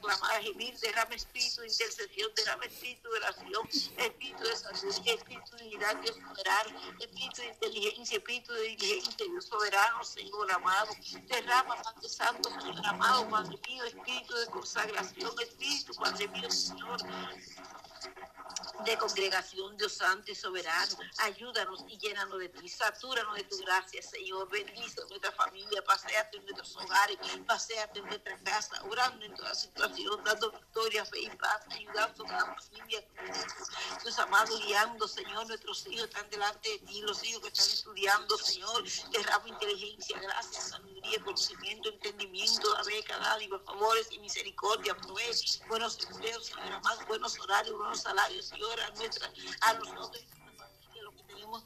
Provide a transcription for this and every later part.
clamar, a gemir, derrama espíritu de intercesión, derrama espíritu de oración, espíritu de salud, espíritu de unidad, Dios soberano, espíritu de inteligencia, espíritu de diligencia, Dios soberano, Señor amado, derrama, Padre Santo, Señor amado, Padre mío, espíritu de consagración, espíritu, Padre mío, Señor, de congregación, Dios Santo y soberano. Ayúdanos y llénanos de ti. Satúranos de tu gracia, Señor. Bendice nuestra familia. Paseate en nuestros hogares. Paseate en nuestra casa. Orando en toda situación. Dando victoria, fe y paz. Ayudando a cada familia. Dios amado, guiando, Señor. Nuestros hijos están delante de ti. Los hijos que están estudiando, Señor. Derrama inteligencia, gracias, sabiduría, conocimiento, entendimiento, la beca, dádiva, favores y misericordia. Provee buenos empleos, amado. Buenos horarios, buenos salarios, Señor a nuestra, a nosotros lo que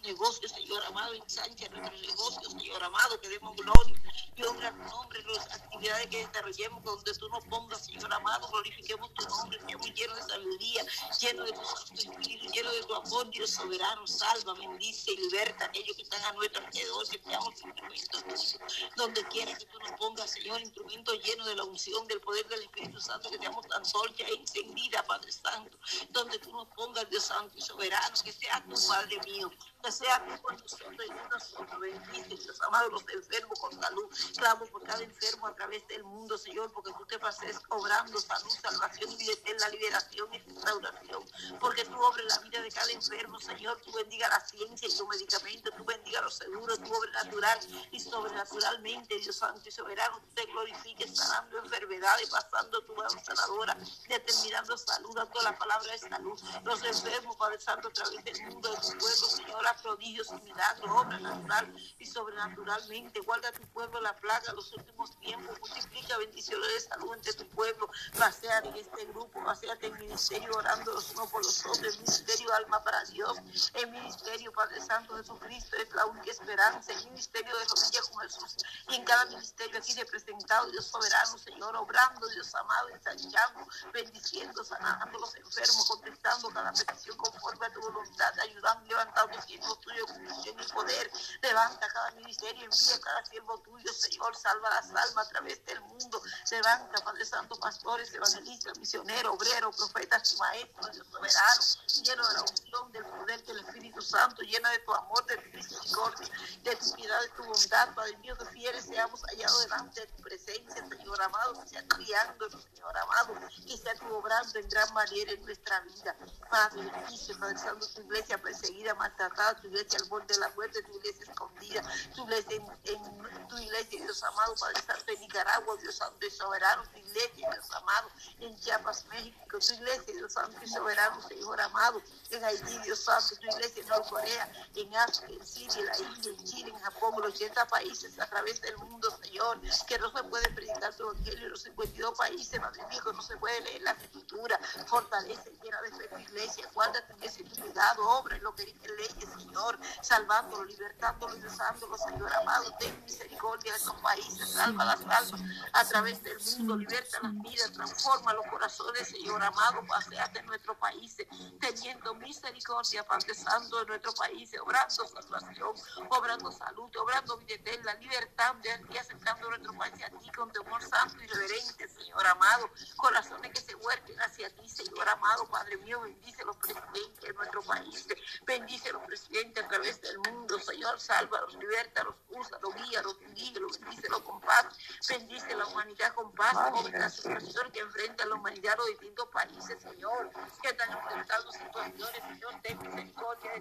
negocios, Señor amado, ensancha nuestros negocios, Señor amado, que demos gloria y honra tu nombre, las actividades que desarrollemos donde tú nos pongas, Señor amado, glorifiquemos tu nombre, seamos llenos de sabiduría, llenos de tu Santo Espíritu, llenos de tu amor, Dios soberano, salva, bendice y liberta a aquellos que están a nuestro alrededor, que seamos instrumentos donde quiera que tú nos pongas, Señor, instrumentos llenos de la unción, del poder del Espíritu Santo, que seamos tan solcha e encendida, Padre Santo, donde tú nos pongas, Dios Santo y soberano, que sea tu Padre mío, que sea con nosotros y nosotros, bendice, Dios amado, los enfermos con salud, clamo por cada enfermo a través del mundo, Señor, porque tú te pases obrando salud, salvación y la liberación y restauración, porque tú obres la vida de cada enfermo, Señor, tú bendiga la ciencia y los medicamentos, tú bendiga los seguros, tú obres natural y sobrenaturalmente, Dios Santo y soberano, tú te glorifiques sanando enfermedades, pasando tu mano sanadora, determinando salud, dando la palabra de salud, los enfermos, Padre Santo, a través del mundo de tu pueblo, Señor, prodigios y milagros, obra natural y sobrenaturalmente, guarda tu pueblo la plaga los últimos tiempos, multiplica bendiciones de salud entre tu pueblo, pasear en este grupo, paseate en ministerio orando los unos por los otros, el ministerio alma para Dios, el ministerio Padre Santo Jesucristo es la única esperanza, el ministerio de rodillas con Jesús, y en cada ministerio aquí representado, Dios soberano, Señor, obrando, Dios amado, ensanchando, bendiciendo, sanando a los enfermos, contestando cada petición conforme a tu voluntad, ayudando, levantando tuyos con y poder, levanta cada ministerio, envía cada siervo tuyo, Señor, salva las almas a través del mundo, levanta, Padre Santo, pastores, evangelistas, misioneros, obreros, profetas maestros, Dios soberano, lleno de la unción, del poder del Espíritu Santo, llena de tu amor, de tu misericordia, de tu piedad, de tu bondad, Padre mío, que fieles seamos hallados delante de tu presencia, Señor amado, que sea criando, Señor amado, que sea tu obrando en gran manera en nuestra vida. Padre, bendice, Padre Santo, tu iglesia perseguida, maltratada, tu iglesia al borde de la muerte, tu iglesia escondida, tu iglesia en, en tu iglesia, Dios amado, Padre Santo, en Nicaragua, Dios Santo y soberano, tu iglesia, Dios amado, en Chiapas, México, tu iglesia, Dios Santo y soberano, Señor amado, en Haití, Dios Santo, tu iglesia en Norcorea, en África, en Siria, en la India, en Chile, en Japón, los 80 países a través del mundo, Señor, que no se puede predicar tu evangelio en los 52 países, que no se puede leer la escritura, fortalece, llena de fe tu iglesia, guárdate en ese cuidado, obra en lo que dice leyes, Señor, salvándolo, libertándolo y Señor amado, ten misericordia de estos países, salva las almas a través del mundo, liberta las vidas, transforma los corazones, Señor amado, paseate en nuestro país, teniendo misericordia, Padre Santo, de nuestro país, obrando salvación, obrando salud, obrando vida eterna, libertando y aceptando nuestro país a ti con temor santo y reverente, Señor amado, corazones que se huerten hacia ti, Señor amado, Padre mío, bendice los presidentes de nuestro país, bendice los presidentes a través del mundo, Señor, sálvalos, libertalos, úsalos, guíalos, guíalos, bendícelos con paz, bendice la humanidad con paz, sobre la situación que enfrenta la humanidad los distintos países, Señor, que están enfrentando situaciones, Señor, ten misericordia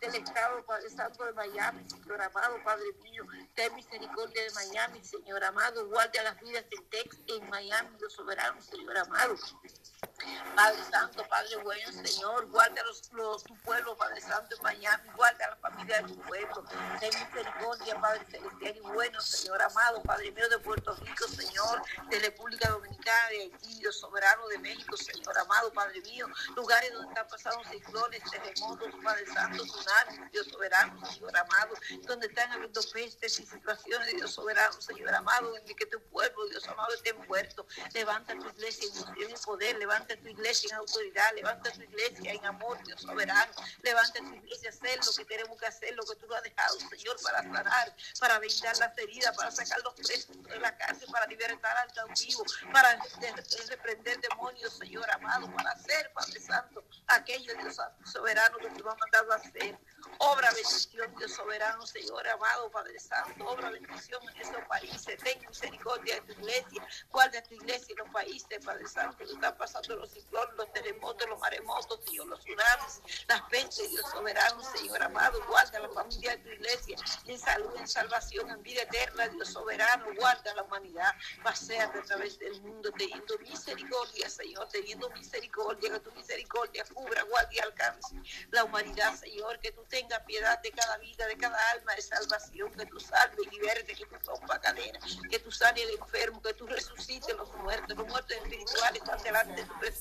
del Estado, Padre Santo de Miami, Señor amado, Padre mío, ten misericordia de Miami, Señor amado, guarde a las vidas del Tex en Miami, Dios soberano, Señor amado. Padre Santo, Padre bueno, Señor, guarda los, los, tu pueblo, Padre Santo, en Miami, guarda la familia de tu pueblo, ten misericordia, Padre celestial y bueno, Señor amado, Padre mío de Puerto Rico, Señor, de República Dominicana, de Haití, Dios soberano de México, Señor amado, Padre mío, lugares donde están pasando ciclones, terremotos, Padre Santo, tsunamis, Dios soberano, Señor amado, donde están habiendo pestes y situaciones, Dios soberano, Señor amado, en que tu pueblo, Dios amado, esté muerto, levanta tu iglesia en poder, levanta tu iglesia en autoridad, levanta tu iglesia en amor, Dios soberano, levanta tu iglesia hacer lo que tenemos que hacer, lo que tú nos has dejado, Señor, para sanar, para vendar las heridas, para sacar los presos de la cárcel, para libertar al cautivo, para reprender demonios, Señor amado, para hacer, Padre Santo, aquello, Dios soberano que tú has mandado a hacer. Obra bendición, Dios soberano, Señor amado, Padre Santo. Obra bendición en estos países. Ten misericordia de tu iglesia. Guarda tu iglesia y los países, Padre Santo, que están pasando los ciclones, los terremotos, los maremotos, Dios, los tsunamis, las pestes, Dios soberano, Señor amado. Guarda la familia de tu iglesia en salud, en salvación, en vida eterna, Dios soberano. Guarda la humanidad. Paseate a través del mundo teniendo misericordia, Señor, teniendo misericordia, que tu misericordia cubra, guarde y alcance la humanidad, Señor, que tú tengas piedad de cada vida, de cada alma de salvación, que tú salve y liberte, que tú rompa cadena, que tú sane el enfermo, que tú resucites los muertos, los muertos espirituales están delante de tu presencia,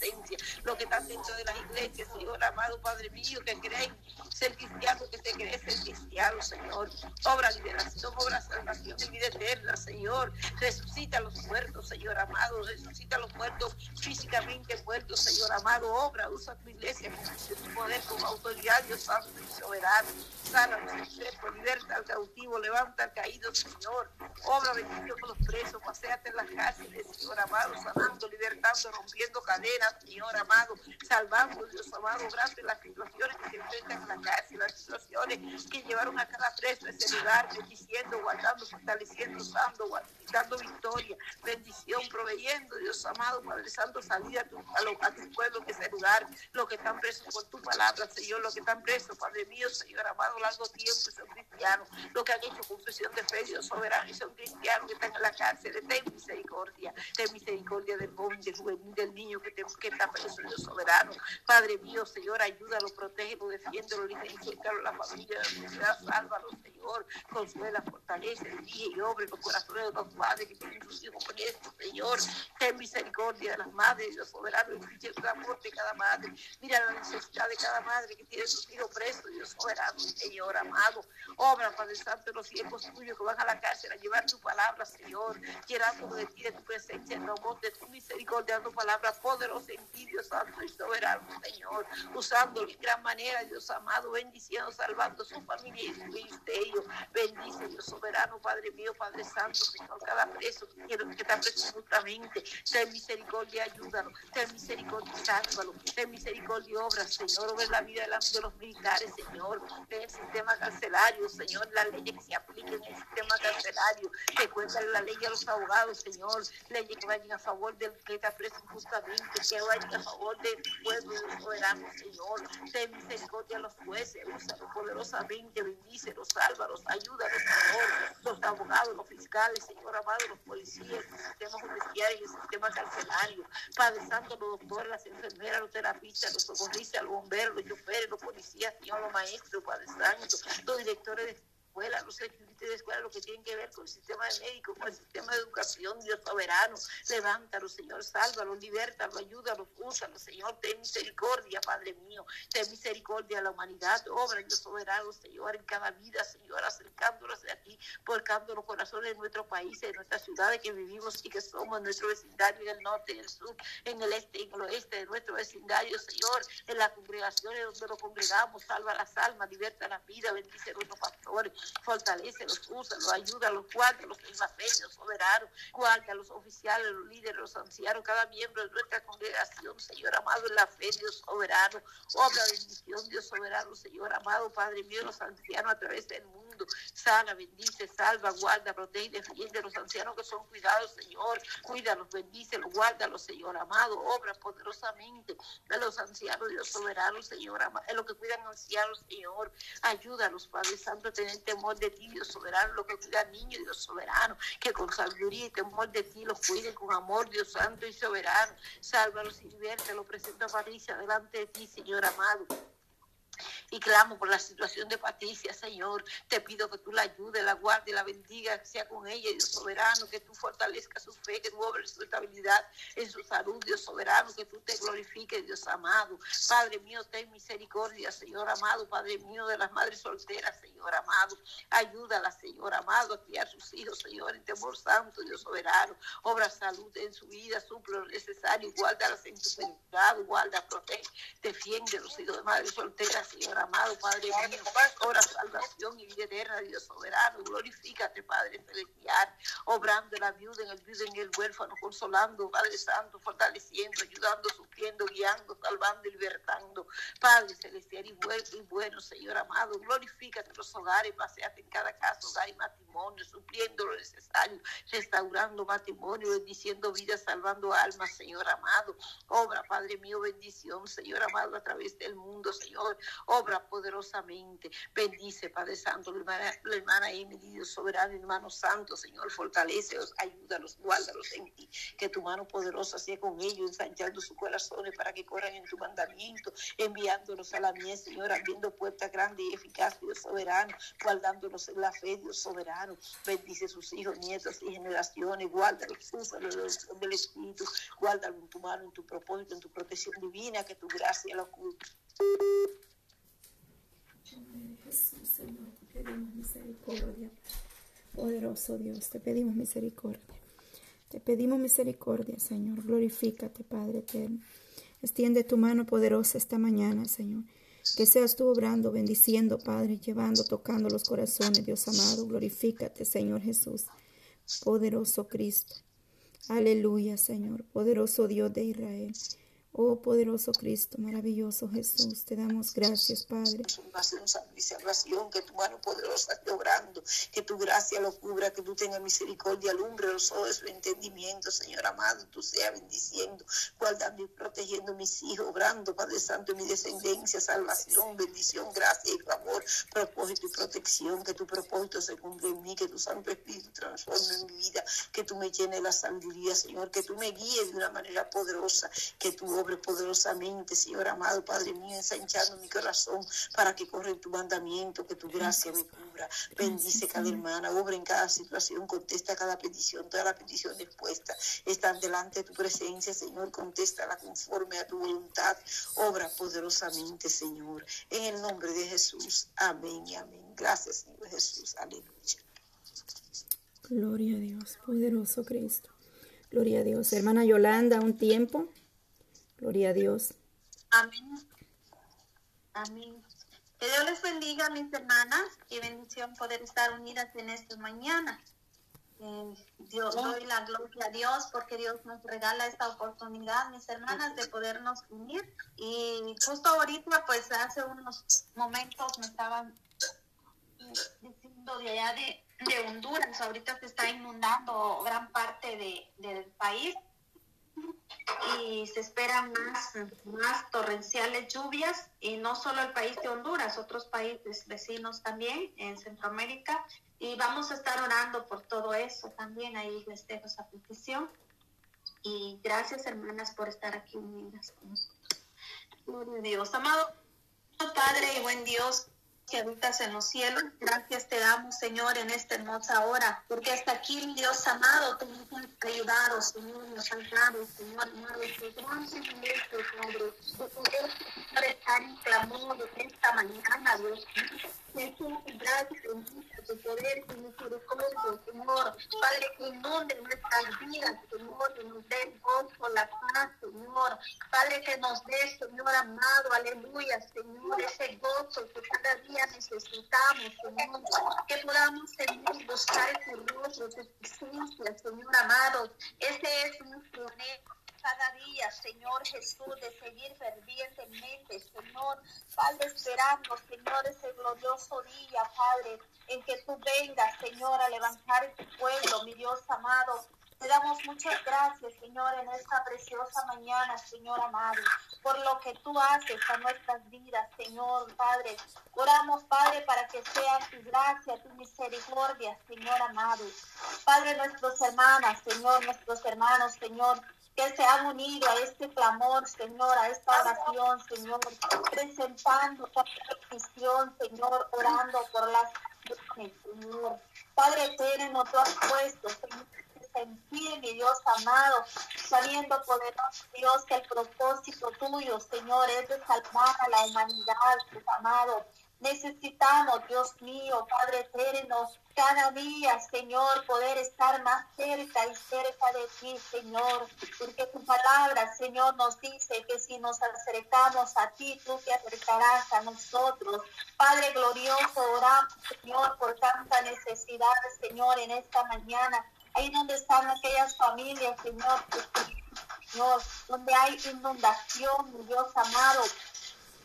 los que están dentro de las iglesias, Señor, amado Padre mío, que creen ser cristianos, que se creen ser cristianos, Señor, obra liberación, obra salvación, vida eterna, Señor, resucita a los muertos, Señor amado, resucita a los muertos físicamente muertos, Señor amado, obra, usa tu iglesia con tu poder, con autoridad, Dios Santo y soberano, sana los enfermos, liberta al cautivo, levanta al caído, Señor, obra bendición con los presos, paseate en las cárceles, Señor amado, sanando, libertando, rompiendo cadenas, Señor amado, salvando, Dios amado, grande las situaciones que se enfrentan en la cárcel, las situaciones que llevaron a cada preso a ese lugar, bendiciendo, guardando, fortaleciendo, usando, dando victoria, bendición, proveyendo, Dios amado, Padre Santo, salida a tu, a, tu pueblo que ese lugar, los que están presos por tu palabra, Señor, los que están presos, Padre mío, Señor amado, largo tiempo, son cristianos, los que han hecho confesión de fe, Dios soberano, y son cristianos que están en la cárcel, ten misericordia, ten misericordia del juvenil, del niño que, te, que está preso, Dios soberano, Padre mío, Señor, ayúdalo, protégelo, defiéndelo, licencialo, la familia la sociedad, sálvalo, Señor, consuela, fortalece, día y obre los corazones de los padres que tienen sus hijos con esto, Señor, ten misericordia de las madres, Dios soberano, y el amor de cada madre, mira la necesidad de cada madre que tiene sus hijos presos, Dios soberano, Señor amado, obra, Padre Santo, los siervos tuyos que van a la cárcel a llevar tu palabra, Señor, llenando de ti, de tu presencia, en voz de tu misericordia, dando palabras poderosas en ti, Dios Santo y soberano, Señor, usando de gran manera, Dios amado, bendiciendo, salvando su familia y su ministerio, bendice, Dios soberano, Padre mío, Padre Santo, Señor, cada preso quiero, que está preso justamente, ten misericordia, ayúdalo, ten misericordia, sálvalo, ten misericordia, obra, Señor, over la vida de los militares, Señor, en el sistema carcelario, Señor, la ley que se aplique en el sistema carcelario, que cuentan la ley a los abogados, Señor, leyes que vayan a favor del que está preso injustamente, que vayan a favor del pueblo soberano, Señor, ten misericordia a los jueces, úsalos poderosamente, bendícelos, sálvalos, ayúdalos, Señor, los abogados, los fiscales, Señor amado, los policías, el sistema judicial y el sistema carcelario, Padre Santo, los doctores, las enfermeras, los terapistas, los socorristas, los bomberos, los choferes, los policías, Señor, los maestros, Padre Santo, los directores de escuela, los estudiantes de escuela, lo que tienen que ver con el sistema de médico, con el sistema de educación, Dios soberano, levántalo, Señor, sálvalo, libertalo, ayúdalo, úsalo, Señor, ten misericordia, Padre mío, ten misericordia a la humanidad, obra, Dios soberano, Señor, en cada vida, Señor, acercándonos a ti, porcando los corazones de nuestro país, de nuestras ciudades que vivimos y que somos, nuestro vecindario, en el norte, en el sur, en el este, en el oeste de nuestro vecindario, Señor, en las congregaciones donde nos congregamos, salva las almas, liberta la vida, bendice a nuestros pastores, fortalece, los usa, los ayuda, los guarda, los los soberanos, guarda los oficiales, los líderes, los ancianos, cada miembro de nuestra congregación, Señor amado, en la fe, Dios soberano, obra bendición, Dios soberano, Señor amado, Padre mío, los ancianos a través del mundo, sana, bendice, salva, guarda, protege y defiende los ancianos que son cuidados, Señor, cuídalos, bendícelos, guárdalos, Señor amado, obra poderosamente de los ancianos, Dios soberano, Señor amado, en lo que cuidan ancianos, Señor, ayúdalos, Padre Santo, a tener temor de ti, Dios soberano, lo que cuida niños, Dios soberano, que con sabiduría y temor de ti los cuide con amor, Dios santo y soberano. Sálvalos y lo presento a Patricia delante de ti, Señor amado. Y clamo por la situación de Patricia, Señor. Te pido que tú la ayudes, la guardes, la bendiga, sea con ella, Dios soberano, que tú fortalezcas su fe, que tú obres su estabilidad en su salud, Dios soberano, que tú te glorifiques, Dios amado. Padre mío, ten misericordia, Señor amado, Padre mío, de las madres solteras, Señor amado. Ayúdala, Señor amado, a criar sus hijos, Señor, en temor santo, Dios soberano. Obra salud en su vida, suple lo necesario, guárdalas en tu seguridad, guarda, protege, defiende los hijos de madres solteras, Señor amado, Padre mío. Obra salvación y vida eterna, Dios soberano. Glorifícate, Padre celestial. Obrando la viuda, en el viudo, en el huérfano, consolando, Padre Santo, fortaleciendo, ayudando, sufriendo, guiando, salvando y libertando. Padre celestial y bueno, y bueno Señor amado. Glorifícate los hogares, paseate en cada caso, hogar y matrimonio, supliendo lo necesario, restaurando matrimonio, bendiciendo vidas, salvando almas, Señor amado. Obra, Padre mío, bendición, Señor amado, a través del mundo, Señor. Obra poderosamente. Bendice, Padre Santo, la hermana, la hermana Dios soberano, hermano santo, Señor, fortalecelos, ayúdalos, guárdalos en ti. Que tu mano poderosa sea con ellos, ensanchando sus corazones para que corran en tu mandamiento, enviándolos a la mía, Señor, abriendo puertas grandes y eficaces, Dios soberano, guardándolos en la fe, Dios soberano. Bendice sus hijos, nietos y generaciones, guárdalos, úsalos del Espíritu, guárdalo en tu mano, en tu propósito, en tu protección divina, que tu gracia lo oculta. Jesús, Señor, te pedimos misericordia. Poderoso Dios, te pedimos misericordia. Te pedimos misericordia, Señor. Glorifícate, Padre eterno. Extiende tu mano poderosa esta mañana, Señor. Que seas tú obrando, bendiciendo, Padre, llevando, tocando los corazones, Dios amado. Glorifícate, Señor Jesús. Poderoso Cristo. Aleluya, Señor. Poderoso Dios de Israel. Oh poderoso Cristo, maravilloso Jesús, te damos gracias, Padre. Salvación, que tu mano poderosa esté obrando, que tu gracia lo cubra, que tú tengas misericordia, alumbre los ojos de su entendimiento, Señor amado, tú seas bendiciendo, guardando y protegiendo mis hijos, obrando, Padre Santo, mi descendencia, salvación, bendición, gracia y favor, propósito y protección, que tu propósito se cumpla en mí, que tu Santo Espíritu transforme en mi vida, que tú me llenes la sabiduría, Señor, que tú me guíes de una manera poderosa, que tú poderosamente, Señor amado, Padre mío, ensanchando mi corazón para que corra en tu mandamiento, que tu gracia me cubra. Bendice cada hermana, obra en cada situación, contesta cada petición, toda la petición expuesta. Están delante de tu presencia, Señor, contéstala conforme a tu voluntad. Obra poderosamente, Señor. En el nombre de Jesús. Amén y amén. Gracias, Señor Jesús. Aleluya. Gloria a Dios, poderoso Cristo. Gloria a Dios. Hermana Yolanda, un tiempo. Gloria a Dios. Amén. Amén. Que Dios les bendiga, mis hermanas. Qué bendición poder estar unidas en esta mañana. Eh, Dios, doy la gloria a Dios porque Dios nos regala esta oportunidad, mis hermanas, de podernos unir. Y justo ahorita, pues hace unos momentos me estaban diciendo de allá de, de Honduras, ahorita se está inundando gran parte de, del país y se esperan más, más torrenciales lluvias y no solo el país de Honduras, otros países vecinos también en Centroamérica y vamos a estar orando por todo eso también, ahí les dejo esa petición y gracias hermanas por estar aquí unidas. Gloria a Dios, amado Padre y buen Dios, que habitas en los cielos. Gracias te damos, Señor, en esta hermosa hora, porque hasta aquí, Dios amado, tú nos has ayudado, Señor, nos has dado, Señor, amado, que gracias en de poder estar esta mañana, Dios Jesús, gracias en tu poder y misericordia, Señor. Padre, que inunde nuestras vidas, Señor, que nos dé gozo, la paz, Señor. Padre, que nos dé, Señor amado, aleluya, Señor, ese gozo que cada día necesitamos, Señor. Que podamos, Señor, buscar tu rostro, tu presencia, Señor amado. Ese es nuestro anhelo cada día, Señor Jesús, de seguir fervientemente, Señor, Padre, esperando, Señor, ese glorioso día, Padre, en que tú vengas, Señor, a levantar tu pueblo, mi Dios amado. Te damos muchas gracias, Señor, en esta preciosa mañana, Señor amado, por lo que tú haces a nuestras vidas, Señor, Padre. Oramos, Padre, para que sea tu gracia, tu misericordia, Señor amado. Padre, nuestros hermanas, Señor, nuestros hermanos, Señor, que se han unido a este clamor, Señor, a esta oración, Señor, presentando esta petición, Señor, orando por las Señor. Padre eterno, tú has puesto, Señor, sentir, mi Dios amado, sabiendo, poderoso Dios, que el propósito tuyo, Señor, es de salvar a la humanidad, Dios amado. Necesitamos, Dios mío, Padre eterno, cada día, Señor, poder estar más cerca y cerca de ti, Señor, porque tu palabra, Señor, nos dice que si nos acercamos a ti, tú te acercarás a nosotros. Padre glorioso, oramos, Señor, por tanta necesidad, Señor, en esta mañana. Ahí donde están aquellas familias, Señor, Señor, donde hay inundación, Dios amado,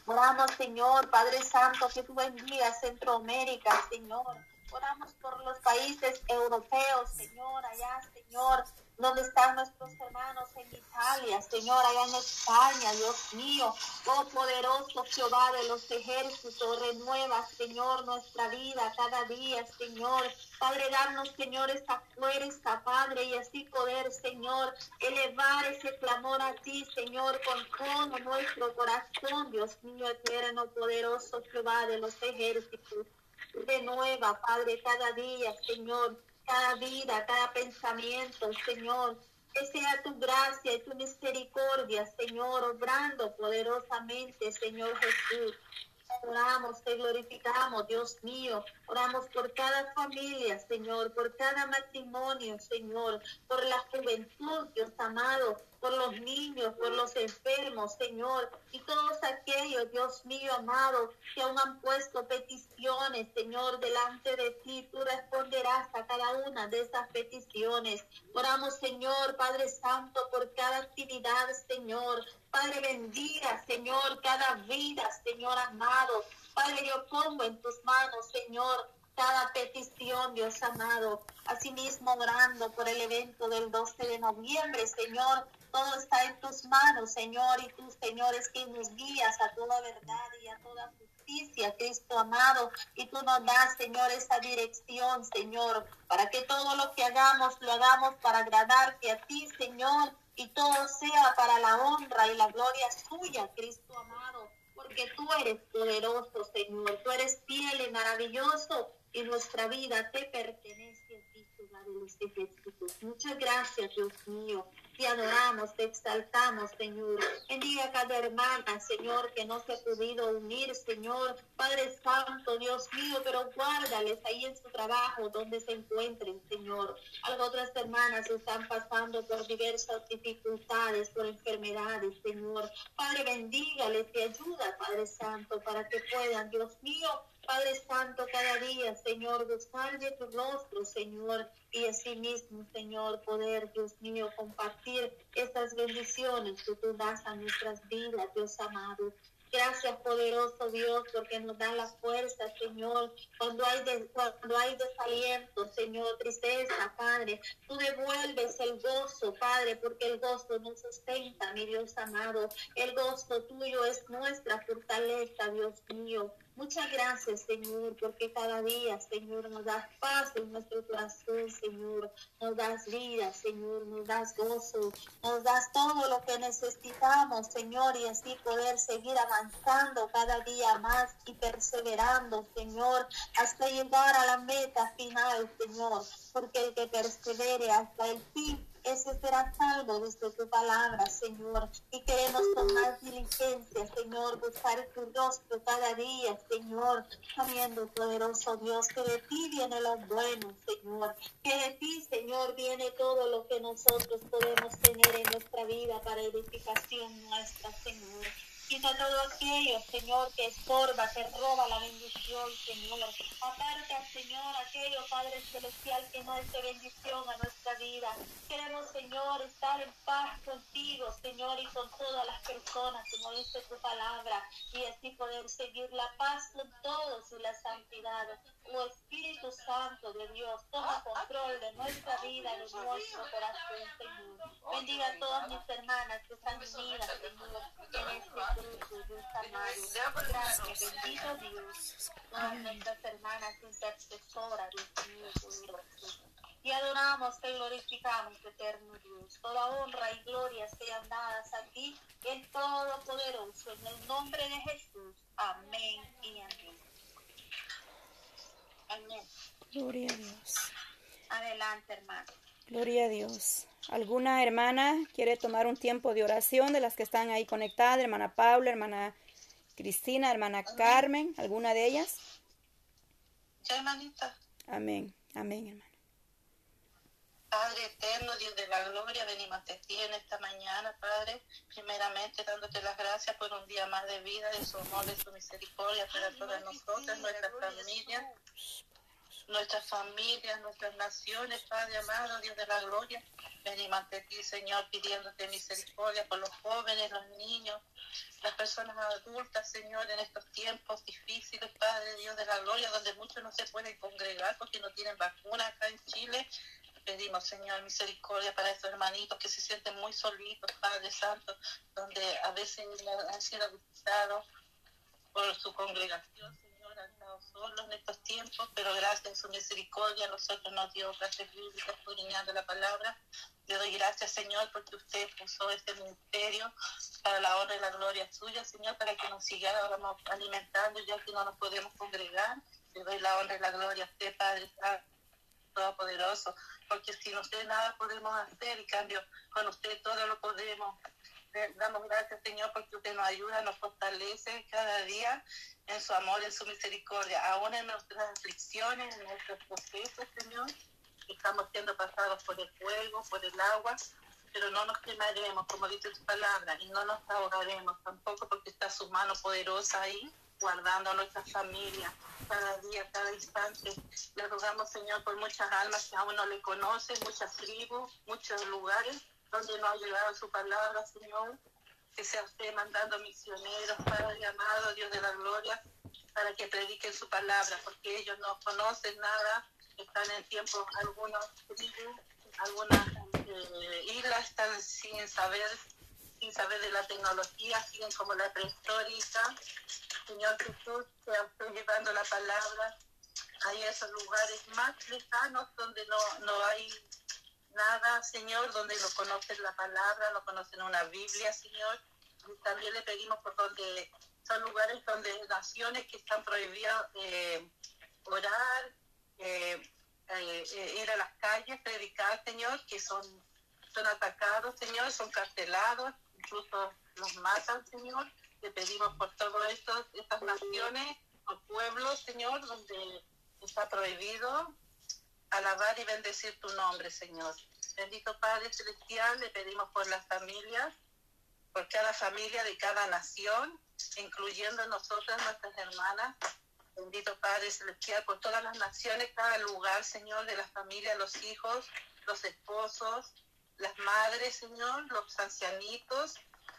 Oramos, Señor, Padre Santo, que tú bendigas Centroamérica, Señor. Oramos por los países europeos, Señor, allá, Señor, donde están nuestros hermanos en Italia, Señor, allá en España, Dios mío. Oh poderoso Jehová de los ejércitos, renueva, Señor, nuestra vida cada día, Señor. Padre, darnos, Señor, esta fuerza, Padre, y así poder, Señor, elevar ese clamor a ti, Señor, con todo nuestro corazón, Dios mío, eterno, poderoso Jehová de los ejércitos. Renueva, Padre, cada día, Señor cada vida, cada pensamiento, Señor. Que sea tu gracia y tu misericordia, Señor, obrando poderosamente, Señor Jesús. Oramos, te glorificamos, Dios mío. Oramos por cada familia, Señor, por cada matrimonio, Señor, por la juventud, Dios amado, por los niños, por los enfermos, Señor, y todos aquellos, Dios mío amado, que aún han puesto peticiones, Señor, delante de ti. Tú responderás a cada una de esas peticiones. Oramos, Señor, Padre Santo, por cada actividad, Señor. Padre, bendiga, Señor, cada vida, Señor amado. Padre, yo pongo en tus manos, Señor, cada petición, Dios amado. Asimismo, orando por el evento del 12 de noviembre, Señor. Todo está en tus manos, Señor, y tú, Señor, es quien nos guías a toda verdad y a toda justicia, Cristo amado. Y tú nos das, Señor, esa dirección, Señor, para que todo lo que hagamos, lo hagamos para agradarte a ti, Señor, y todo sea para la honra y la gloria suya, Cristo amado. Porque tú eres poderoso, Señor. Tú eres fiel y maravilloso y nuestra vida te pertenece a ti, ejércitos. Muchas gracias, Dios mío. Te adoramos, te exaltamos, Señor. Bendiga a cada hermana, Señor, que no se ha podido unir, Señor. Padre Santo, Dios mío, pero guárdales ahí en su trabajo, donde se encuentren, Señor. Algunas otras hermanas están pasando por diversas dificultades, por enfermedades, Señor. Padre, bendígales y ayuda, Padre Santo, para que puedan, Dios mío, Padre Santo, cada día, Señor, de tu rostro, Señor, y así mismo, Señor, poder, Dios mío, compartir estas bendiciones que tú das a nuestras vidas, Dios amado. Gracias, poderoso Dios, porque nos da la fuerza, Señor. Cuando hay, cuando hay desaliento, Señor, tristeza, Padre, tú devuelves el gozo, Padre, porque el gozo nos sustenta, mi Dios amado. El gozo tuyo es nuestra fortaleza, Dios mío. Muchas gracias, Señor, porque cada día, Señor, nos das paz en nuestro corazón, Señor. Nos das vida, Señor, nos das gozo, nos das todo lo que necesitamos, Señor, y así poder seguir avanzando cada día más y perseverando, Señor, hasta llegar a la meta final, Señor, porque el que persevere hasta el fin ese será salvo desde tu palabra, Señor. Y queremos con más diligencia, Señor, buscar tu rostro cada día, Señor, sabiendo, poderoso Dios, que de ti viene lo bueno, Señor. Que de ti, Señor, viene todo lo que nosotros podemos tener en nuestra vida para edificación nuestra, Señor. Quita todo aquello, Señor, que estorba, que roba la bendición, Señor. Aparta, Señor, aquello, Padre Celestial, que no es de bendición a nuestra vida. Queremos, Señor, estar en paz contigo, Señor, y con todas las personas, como dice tu palabra, y así poder seguir la paz con todos y la santidad. Oh Espíritu Santo de Dios, toma control de nuestra vida, de nuestro corazón, Señor. Bendiga a todas mis hermanas que están unidas, Señor, en este Gracias, bendito Dios. Todas nuestras hermanas intercesoras, Dios Y adoramos, te glorificamos, eterno Dios. Toda honra y gloria sean dadas a ti, el Todopoderoso, en el nombre de Jesús. Amén y amén. Amén. Gloria a Dios. Adelante, hermano. Gloria a Dios. ¿Alguna hermana quiere tomar un tiempo de oración de las que están ahí conectadas? Hermana Paula, hermana Cristina, hermana Carmen, ¿alguna de ellas? Ya, hermanita. Amén, amén, hermano. Padre eterno, Dios de la gloria, venimos ante ti en esta mañana, Padre, primeramente dándote las gracias por un día más de vida, de su amor, de su misericordia para todas nosotras, nuestras familias, nuestras familias, nuestras naciones, Padre amado, Dios de la gloria. Venimos ante ti, Señor, pidiéndote misericordia por los jóvenes, los niños, las personas adultas, Señor, en estos tiempos difíciles, Padre Dios de la gloria, donde muchos no se pueden congregar porque no tienen vacuna acá en Chile pedimos, Señor, misericordia para estos hermanitos que se sienten muy solitos, Padre Santo, donde a veces han sido visitados por su congregación, Señor, han estado solos en estos tiempos, pero gracias a su misericordia nosotros nos dio gracias bíblicas escudriñando la palabra. Le doy gracias, Señor, porque usted puso este ministerio para la honra y la gloria suya, Señor, para que nos sigamos alimentando ya que no nos podemos congregar. Le doy la honra y la gloria a usted, Padre Todopoderoso, porque sin usted nada podemos hacer, y cambio, con usted todo lo podemos. Damos gracias, Señor, porque usted nos ayuda, nos fortalece cada día en su amor, en su misericordia, aún en nuestras aflicciones, en nuestros procesos, Señor. Estamos siendo pasados por el fuego, por el agua, pero no nos quemaremos, como dice su palabra, y no nos ahogaremos tampoco, porque está su mano poderosa ahí, guardando a nuestra familia cada día, cada instante. Le rogamos, Señor, por muchas almas que aún no le conocen, muchas tribus, muchos lugares donde no ha llegado su palabra, Señor. Que sea usted mandando misioneros, Padre amado, Dios de la gloria, para que prediquen su palabra, porque ellos no conocen nada, están en tiempos, algunos tribus, algunas eh, islas están sin saber sin saber de la tecnología, siguen como la prehistórica. Señor Jesús, te estoy llevando la palabra a esos lugares más lejanos donde no, no hay nada, Señor, donde no conocen la palabra, no conocen una Biblia, Señor. También le pedimos por donde son lugares donde naciones que están prohibidas eh, orar, eh, eh, ir a las calles, predicar, Señor, que son, son atacados, Señor, son carcelados, incluso los matan, Señor. Te pedimos por todo esto, estas naciones o pueblos, Señor, donde está prohibido alabar y bendecir tu nombre, Señor. Bendito Padre Celestial, le pedimos por las familias, por cada familia de cada nación, incluyendo nosotras, nuestras hermanas. Bendito Padre Celestial, por todas las naciones, cada lugar, Señor, de las familias, los hijos, los esposos, las madres, Señor, los ancianitos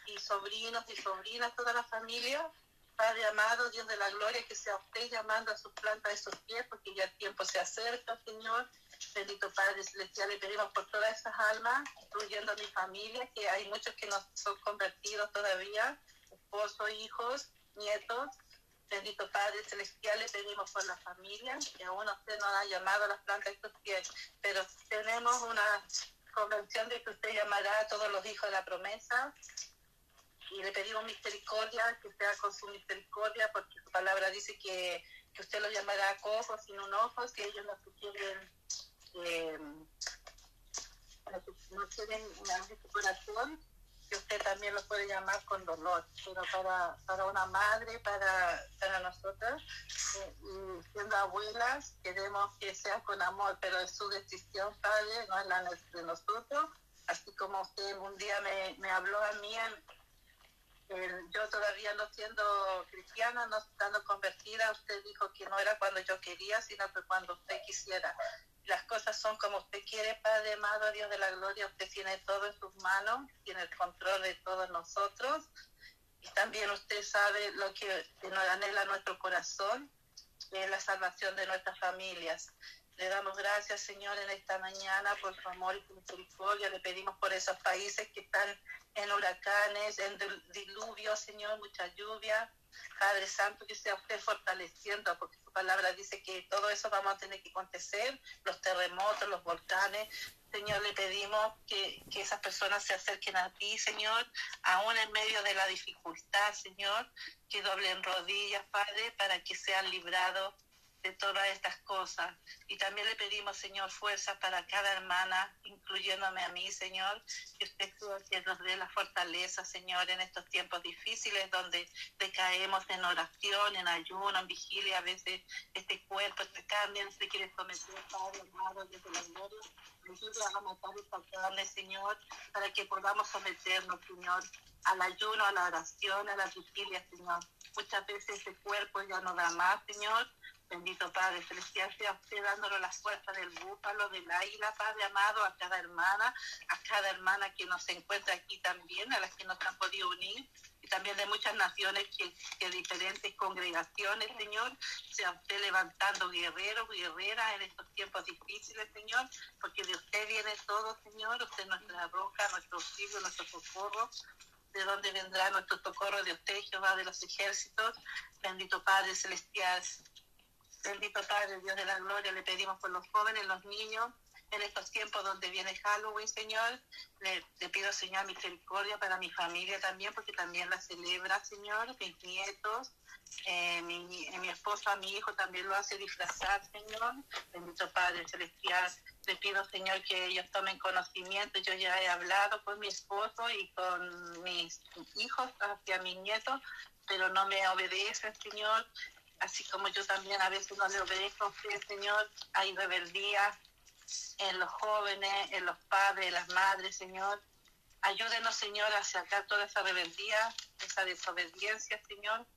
y sobrinos y sobrinas, toda la familia. Padre amado, Dios de la gloria, que sea usted llamando a su planta de sus pies, porque ya el tiempo se acerca, Señor. Bendito Padre Celestial, le pedimos por todas esas almas, incluyendo a mi familia, que hay muchos que no son convertidos todavía, esposos, hijos, nietos. Bendito Padre Celestial, le pedimos por la familia, que aún usted no ha llamado a las plantas de sus pies, pero tenemos una convención de que usted llamará a todos los hijos de la promesa. Y le pedimos misericordia, que sea con su misericordia, porque su palabra dice que, que usted lo llamará cojos sin un ojo, si ellos no quieren, eh, no quieren su corazón, que usted también lo puede llamar con dolor, pero para, para una madre, para, para nosotras, eh, y siendo abuelas, queremos que sea con amor, pero es su decisión, Padre, no es la de nosotros, así como usted un día me, me habló a mí yo todavía no siendo cristiana, no estando convertida, usted dijo que no era cuando yo quería, sino cuando usted quisiera. Las cosas son como usted quiere, Padre amado, Dios de la gloria, usted tiene todo en sus manos, tiene el control de todos nosotros y también usted sabe lo que nos anhela nuestro corazón, es la salvación de nuestras familias. Le damos gracias, Señor, en esta mañana por su amor y su misericordia. Le pedimos por esos países que están en huracanes, en diluvios, Señor, mucha lluvia. Padre Santo, que sea usted fortaleciendo, porque su palabra dice que todo eso vamos a tener que acontecer, los terremotos, los volcanes. Señor, le pedimos que, que esas personas se acerquen a ti, Señor, aún en medio de la dificultad, Señor, que doblen rodillas, Padre, para que sean librados de todas estas cosas. Y también le pedimos, Señor, fuerza para cada hermana, incluyéndome a mí, Señor, que usted que nos dé la fortaleza, Señor, en estos tiempos difíciles donde decaemos en oración, en ayuno, en vigilia, a veces este cuerpo, esta carne, se quiere someter, Padre, amado, desde la gloria. Nosotros a matar esta carne, Señor, para que podamos someternos, Señor, al ayuno, a la oración, a la vigilia, Señor. Muchas veces ese cuerpo ya no da más, Señor, Bendito Padre Celestial, sea usted dándole la fuerza del búfalo, del águila, Padre amado, a cada hermana, a cada hermana que nos encuentra aquí también, a las que nos han podido unir, y también de muchas naciones, que diferentes congregaciones, Señor, sea usted levantando guerreros, guerreras en estos tiempos difíciles, Señor, porque de usted viene todo, Señor, usted es nuestra roca, nuestro auxilio, nuestro socorro, de dónde vendrá nuestro socorro de usted, Jehová de los ejércitos. Bendito Padre Celestial, Bendito Padre, Dios de la gloria, le pedimos por los jóvenes, los niños, en estos tiempos donde viene Halloween, Señor. Le, pido, Señor, misericordia para mi familia también, porque también la celebra, Señor, mis nietos, eh, mi, mi esposo, mi hijo también lo hace disfrazar, Señor. Bendito Padre Celestial. Le pido, Señor, que ellos tomen conocimiento. Yo ya he hablado con mi esposo y con mis hijos hacia mis nietos, pero no me obedecen, Señor así como yo también a veces no le obedezco a usted, Señor, hay rebeldía en los jóvenes, en los padres, en las madres, Señor. Ayúdenos, Señor, a sacar toda esa rebeldía, esa desobediencia, Señor,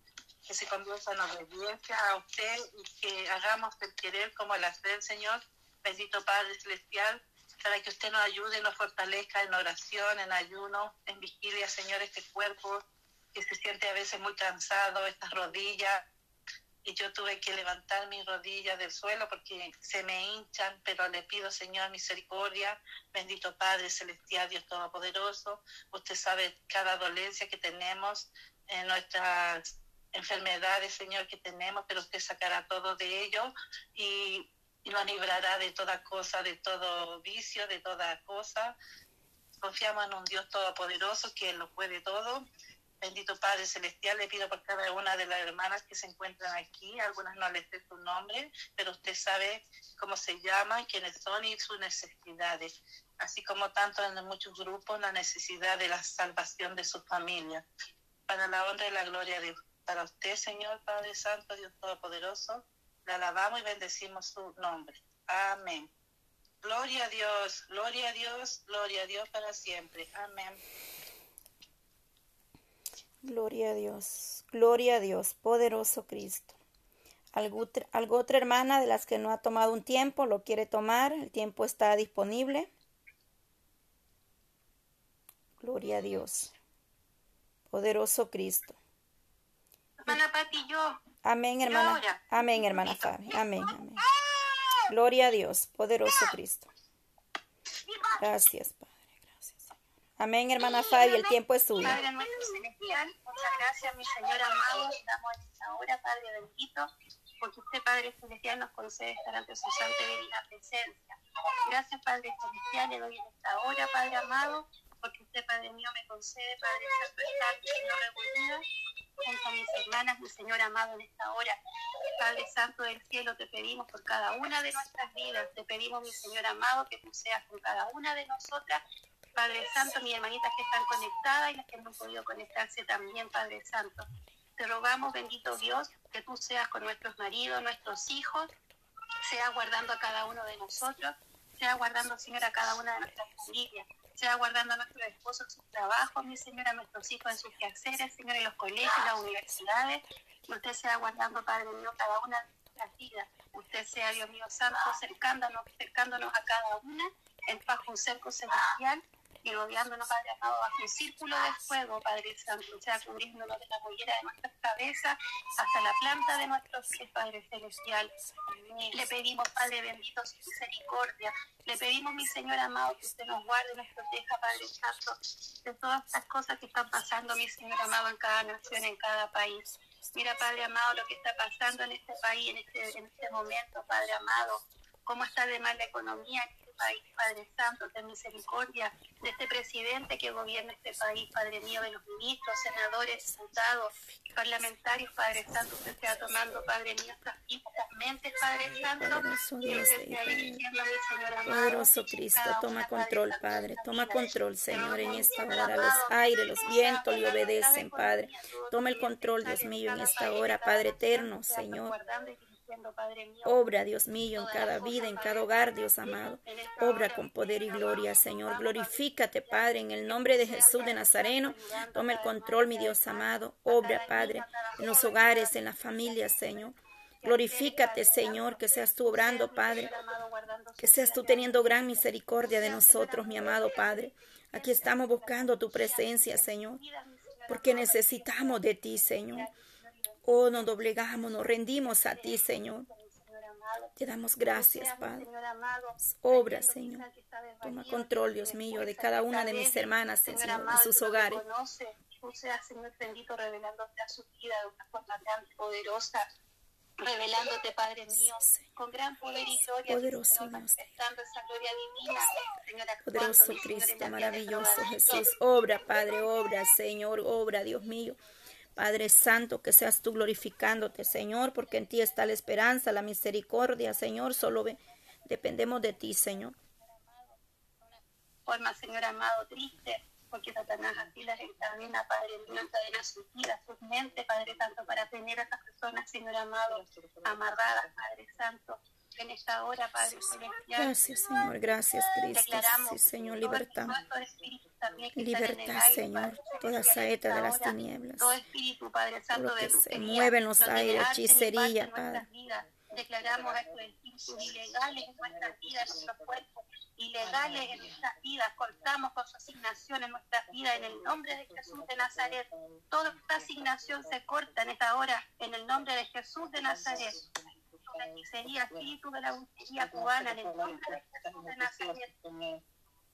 que se convierta en obediencia a usted y que hagamos el querer como el hacer, Señor. Bendito Padre Celestial, para que usted nos ayude, nos fortalezca en oración, en ayuno, en vigilia, Señor, este cuerpo que se siente a veces muy cansado, estas rodillas, y yo tuve que levantar mis rodillas del suelo porque se me hinchan, pero le pido, Señor, misericordia, bendito Padre Celestial, Dios Todopoderoso, usted sabe cada dolencia que tenemos en nuestras enfermedades, Señor, que tenemos, pero usted sacará todo de ello y, y nos librará de toda cosa, de todo vicio, de toda cosa. Confiamos en un Dios Todopoderoso que lo puede todo Bendito Padre Celestial, le pido por cada una de las hermanas que se encuentran aquí, algunas no les sé su nombre, pero usted sabe cómo se llaman, quiénes son y sus necesidades, así como tanto en muchos grupos la necesidad de la salvación de su familia. Para la honra y la gloria de para usted, Señor Padre Santo, Dios Todopoderoso, le alabamos y bendecimos su nombre. Amén. Gloria a Dios, gloria a Dios, gloria a Dios para siempre. Amén. Gloria a Dios, gloria a Dios, poderoso Cristo. ¿Algo, otra hermana de las que no ha tomado un tiempo lo quiere tomar? El tiempo está disponible. Gloria a Dios. Poderoso Cristo. Hermana Pati, yo. Amén, hermana. Amén, hermana Fabi. Amén, amén. Gloria a Dios, poderoso Cristo. Gracias. Amén, hermana Fabi, el tiempo es suyo. Padre nuestro celestial, muchas gracias, mi Señor amado, damos en esta hora, Padre bendito, porque usted, Padre celestial, nos concede estar ante su santa y divina presencia. Gracias, Padre celestial, le doy en esta hora, Padre amado, porque usted, Padre mío, me concede, Padre santo, estar, Señor, reunido junto a mis hermanas, mi Señor amado, en esta hora. Padre Santo del cielo, te pedimos por cada una de nuestras vidas, te pedimos, mi Señor amado, que tú seas con cada una de nosotras Padre Santo, mis hermanitas que están conectadas y las que no han podido conectarse también, Padre Santo. Te rogamos, bendito Dios, que tú seas con nuestros maridos, nuestros hijos, sea guardando a cada uno de nosotros, sea guardando, Señor, a cada una de nuestras familias, sea guardando a nuestros esposos en sus trabajos, mi Señor, a nuestros hijos en sus quehaceres, Señor, en los colegios, en las universidades, usted sea guardando, Padre mío, cada una de nuestras vidas. Usted sea, Dios mío santo, cercándonos, cercándonos a cada una en bajo un cerco celestial y rodeándonos, Padre amado, bajo un círculo de fuego, Padre Santo, o sea, cubriéndonos de la mollera de nuestras cabezas hasta la planta de nuestros pies, Padre Celestial. Le pedimos, Padre bendito, su misericordia. Le pedimos, mi Señor amado, que usted nos guarde nos proteja, Padre Santo, de todas estas cosas que están pasando, mi Señor amado, en cada nación, en cada país. Mira, Padre amado, lo que está pasando en este país, en este, en este momento, Padre amado, cómo está de mal la economía país, Padre Santo, de misericordia, de este presidente que gobierna este país, Padre mío, de los ministros, senadores, diputados, parlamentarios, Padre Santo, usted sea tomando, Padre mío, estas, estas mentes, Padre Santo, y usted sea dirigiendo, mi Señor amado, Poderoso Cristo, toma control, Padre. Toma control, Señor, en esta hora. Los aires, los vientos le obedecen, Padre. Toma el control, Dios mío, en esta hora, Padre eterno, Señor. Obra, Dios mío, en cada vida, en cada hogar, Dios amado. Obra con poder y gloria, Señor. Glorifícate, Padre, en el nombre de Jesús de Nazareno. Toma el control, mi Dios amado. Obra, Padre, en los hogares, en las familias, Señor. Glorifícate, Señor, que seas tú obrando, Padre. Que seas tú teniendo gran misericordia de nosotros, mi amado Padre. Aquí estamos buscando tu presencia, Señor, porque necesitamos de ti, Señor. Oh, nos doblegamos, nos rendimos a ti, Señor. Te damos gracias, Padre. Obra, Señor. Toma control, Dios mío, de cada una de mis hermanas, Señor, en sus hogares. Tú seas, Señor bendito, revelándote a su vida de una forma tan poderosa, revelándote, Padre mío, con gran poder y gloria, Poderoso Señor, manifestando esa gloria divina, Señor, Poderoso Cristo, maravilloso Jesús. Obra, Padre, obra, Señor, obra, Dios mío. Padre Santo, que seas tú glorificándote, Señor, porque en ti está la esperanza, la misericordia, Señor. Solo dependemos de ti, Señor. forma, Señor amado, triste, porque Satanás así las encadena, Padre mío, encadena sus vidas, sus mentes, Padre Santo, para tener a esas personas, Señor amado, amarradas, Padre Santo, en esta hora, Padre celestial. Gracias, Señor. Gracias, Cristo. Sí, Señor, libertad. Libertad, aire, Señor. Padre Toda saeta de las tinieblas. Todo espíritu, Padre Santo, lo de que se mueve en los aires, hechicería, Padre. Declaramos estos espíritus ilegales en nuestras vidas, en nuestros cuerpos, ilegales en nuestras vidas. Cortamos con su asignación en nuestras vidas en el nombre de Jesús de Nazaret. Toda esta asignación se corta en esta hora en el nombre de Jesús de Nazaret. La hechicería, espíritu de la brujería cubana en el nombre de Jesús de Nazaret.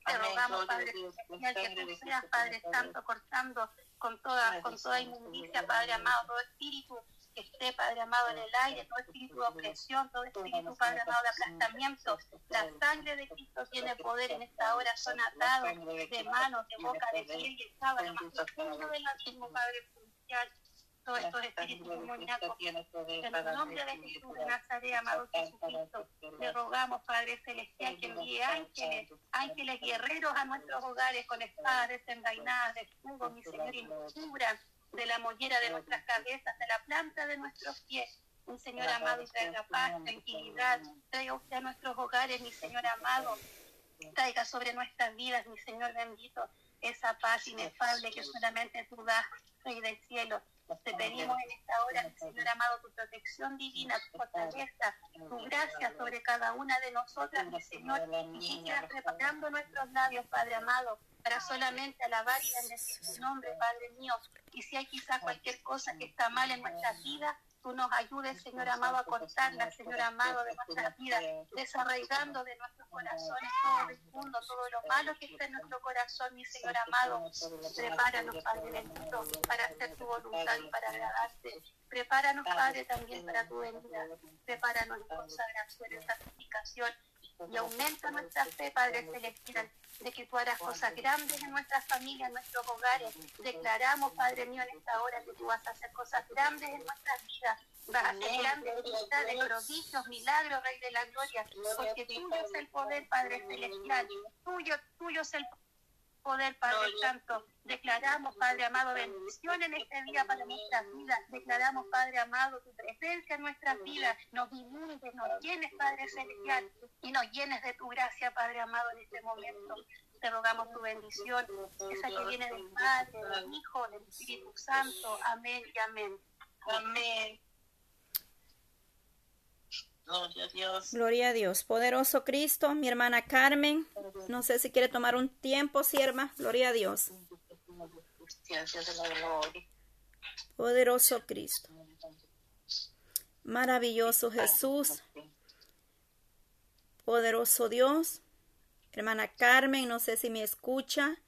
Te rogamos, Padre Celestial, que tú seas, Padre Santo, cortando con toda, con toda inmundicia, Padre amado, todo espíritu que esté, Padre amado, en el aire, todo espíritu de opresión, todo espíritu, Padre amado, de aplastamiento. La sangre de Cristo tiene poder en esta hora, son atados de manos, de boca, de piel y más profundo del abismo, Padre Celestial. Todos estos espíritus demoníacos en el nombre de Jesús de Nazaret, amado Jesucristo, le rogamos, Padre Celestial, que envíe ángeles, ángeles guerreros a nuestros hogares con espadas desenvainadas de fuego, mi Señor, y cubran de la mollera de nuestras cabezas, de la planta de nuestros pies. Mi Señor amado, y traiga paz, tranquilidad, traiga usted a nuestros hogares, mi Señor amado, traiga sobre nuestras vidas, mi Señor bendito, esa paz inefable que solamente tú das, Rey del cielo. Te pedimos en esta hora, Señor amado, tu protección divina, tu fortaleza, tu gracia sobre cada una de nosotras, mi Señor, y sigas preparando nuestros labios, Padre amado, para solamente alabar y bendecir tu nombre, Padre mío. Y si hay quizás cualquier cosa que está mal en nuestras vidas, tú nos ayudes, Señor amado, a cortarla, Señor amado, de nuestras vidas, desarraigando de nuestros corazones todo el mundo, todo lo malo que está en nuestro corazón, mi Señor amado. Prepáranos, Padre bendito, para hacer tu voluntad y para agradarte. Prepáranos, Padre, también para tu venida. Prepáranos en consagración, en santificación. Y aumenta nuestra fe, Padre Celestial, de que tú harás cosas grandes en nuestras familias, en nuestros hogares. Declaramos, Padre mío, en esta hora que tú vas a hacer cosas grandes en nuestras vidas. Vas a hacer grandes de prodigios, milagros, Rey de la Gloria, porque tuyo es el poder, Padre Celestial. Tuyo, tuyo es el poder, Padre Santo. Declaramos, Padre amado, bendición en este día para nuestras vidas. Declaramos, Padre amado, tu presencia en nuestras vidas. Nos inundes, nos llenes, Padre Celestial, y nos llenes de tu gracia, Padre amado, en este momento. Te rogamos tu bendición, esa que viene del Padre, del Hijo, del Espíritu Santo. Amén y amén. Amén. Gloria a Dios. Gloria a Dios. Poderoso Cristo, mi hermana Carmen. No sé si quiere tomar un tiempo, sierva. Gloria a Dios. Poderoso Cristo. Maravilloso Jesús. Poderoso Dios. Hermana Carmen, no sé si me escucha.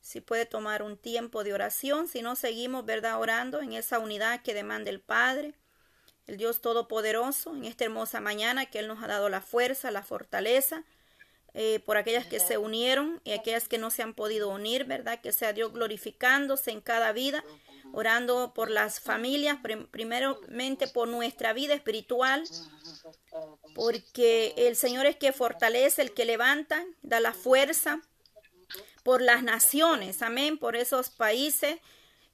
Si puede tomar un tiempo de oración. Si no, seguimos, ¿verdad? Orando en esa unidad que demanda el Padre. El Dios Todopoderoso en esta hermosa mañana que Él nos ha dado la fuerza, la fortaleza eh, por aquellas que se unieron y aquellas que no se han podido unir, ¿verdad? Que sea Dios glorificándose en cada vida, orando por las familias, primeramente por nuestra vida espiritual, porque el Señor es que fortalece, el que levanta, da la fuerza por las naciones, amén, por esos países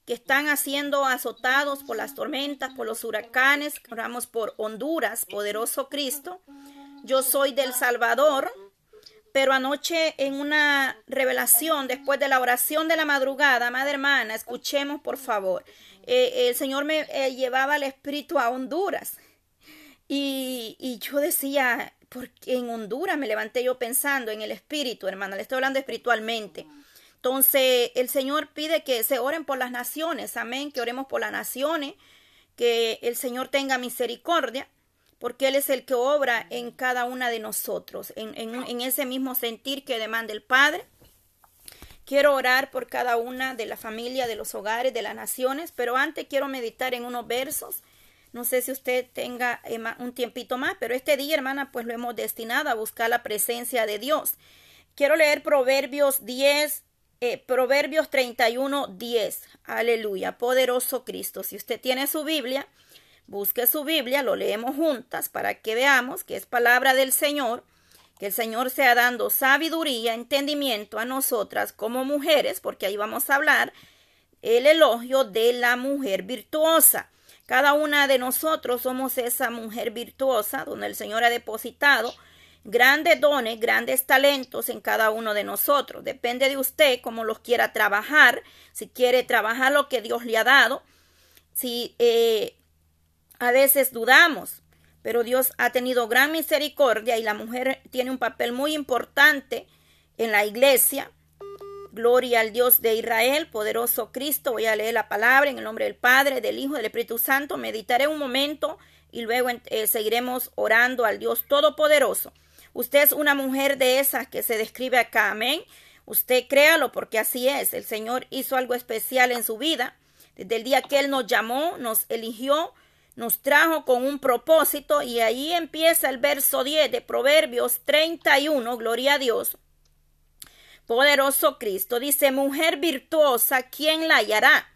que están siendo azotados por las tormentas, por los huracanes, oramos por Honduras, poderoso Cristo. Yo soy del Salvador, pero anoche en una revelación, después de la oración de la madrugada, madre hermana, escuchemos por favor, eh, el Señor me eh, llevaba el espíritu a Honduras. Y, y yo decía, porque en Honduras me levanté yo pensando en el espíritu, hermana, le estoy hablando espiritualmente. Entonces, el Señor pide que se oren por las naciones, amén, que oremos por las naciones, que el Señor tenga misericordia, porque Él es el que obra en cada una de nosotros, en, en ese mismo sentir que demanda el Padre. Quiero orar por cada una de la familia, de los hogares, de las naciones, pero antes quiero meditar en unos versos. No sé si usted tenga eh, un tiempito más, pero este día, hermana, pues lo hemos destinado a buscar la presencia de Dios. Quiero leer Proverbios 10, eh, Proverbios 31, 10. Aleluya, poderoso Cristo. Si usted tiene su Biblia, busque su Biblia, lo leemos juntas para que veamos que es palabra del Señor, que el Señor sea dando sabiduría, entendimiento a nosotras como mujeres, porque ahí vamos a hablar el elogio de la mujer virtuosa. Cada una de nosotros somos esa mujer virtuosa donde el Señor ha depositado grandes dones, grandes talentos en cada uno de nosotros. Depende de usted cómo los quiera trabajar, si quiere trabajar lo que Dios le ha dado. Si eh, a veces dudamos, pero Dios ha tenido gran misericordia y la mujer tiene un papel muy importante en la iglesia. Gloria al Dios de Israel, poderoso Cristo. Voy a leer la palabra en el nombre del Padre, del Hijo, del Espíritu Santo. Meditaré un momento y luego eh, seguiremos orando al Dios Todopoderoso. Usted es una mujer de esas que se describe acá, amén. Usted créalo porque así es. El Señor hizo algo especial en su vida. Desde el día que Él nos llamó, nos eligió, nos trajo con un propósito y ahí empieza el verso 10 de Proverbios 31, gloria a Dios. Poderoso Cristo dice, mujer virtuosa, ¿quién la hallará?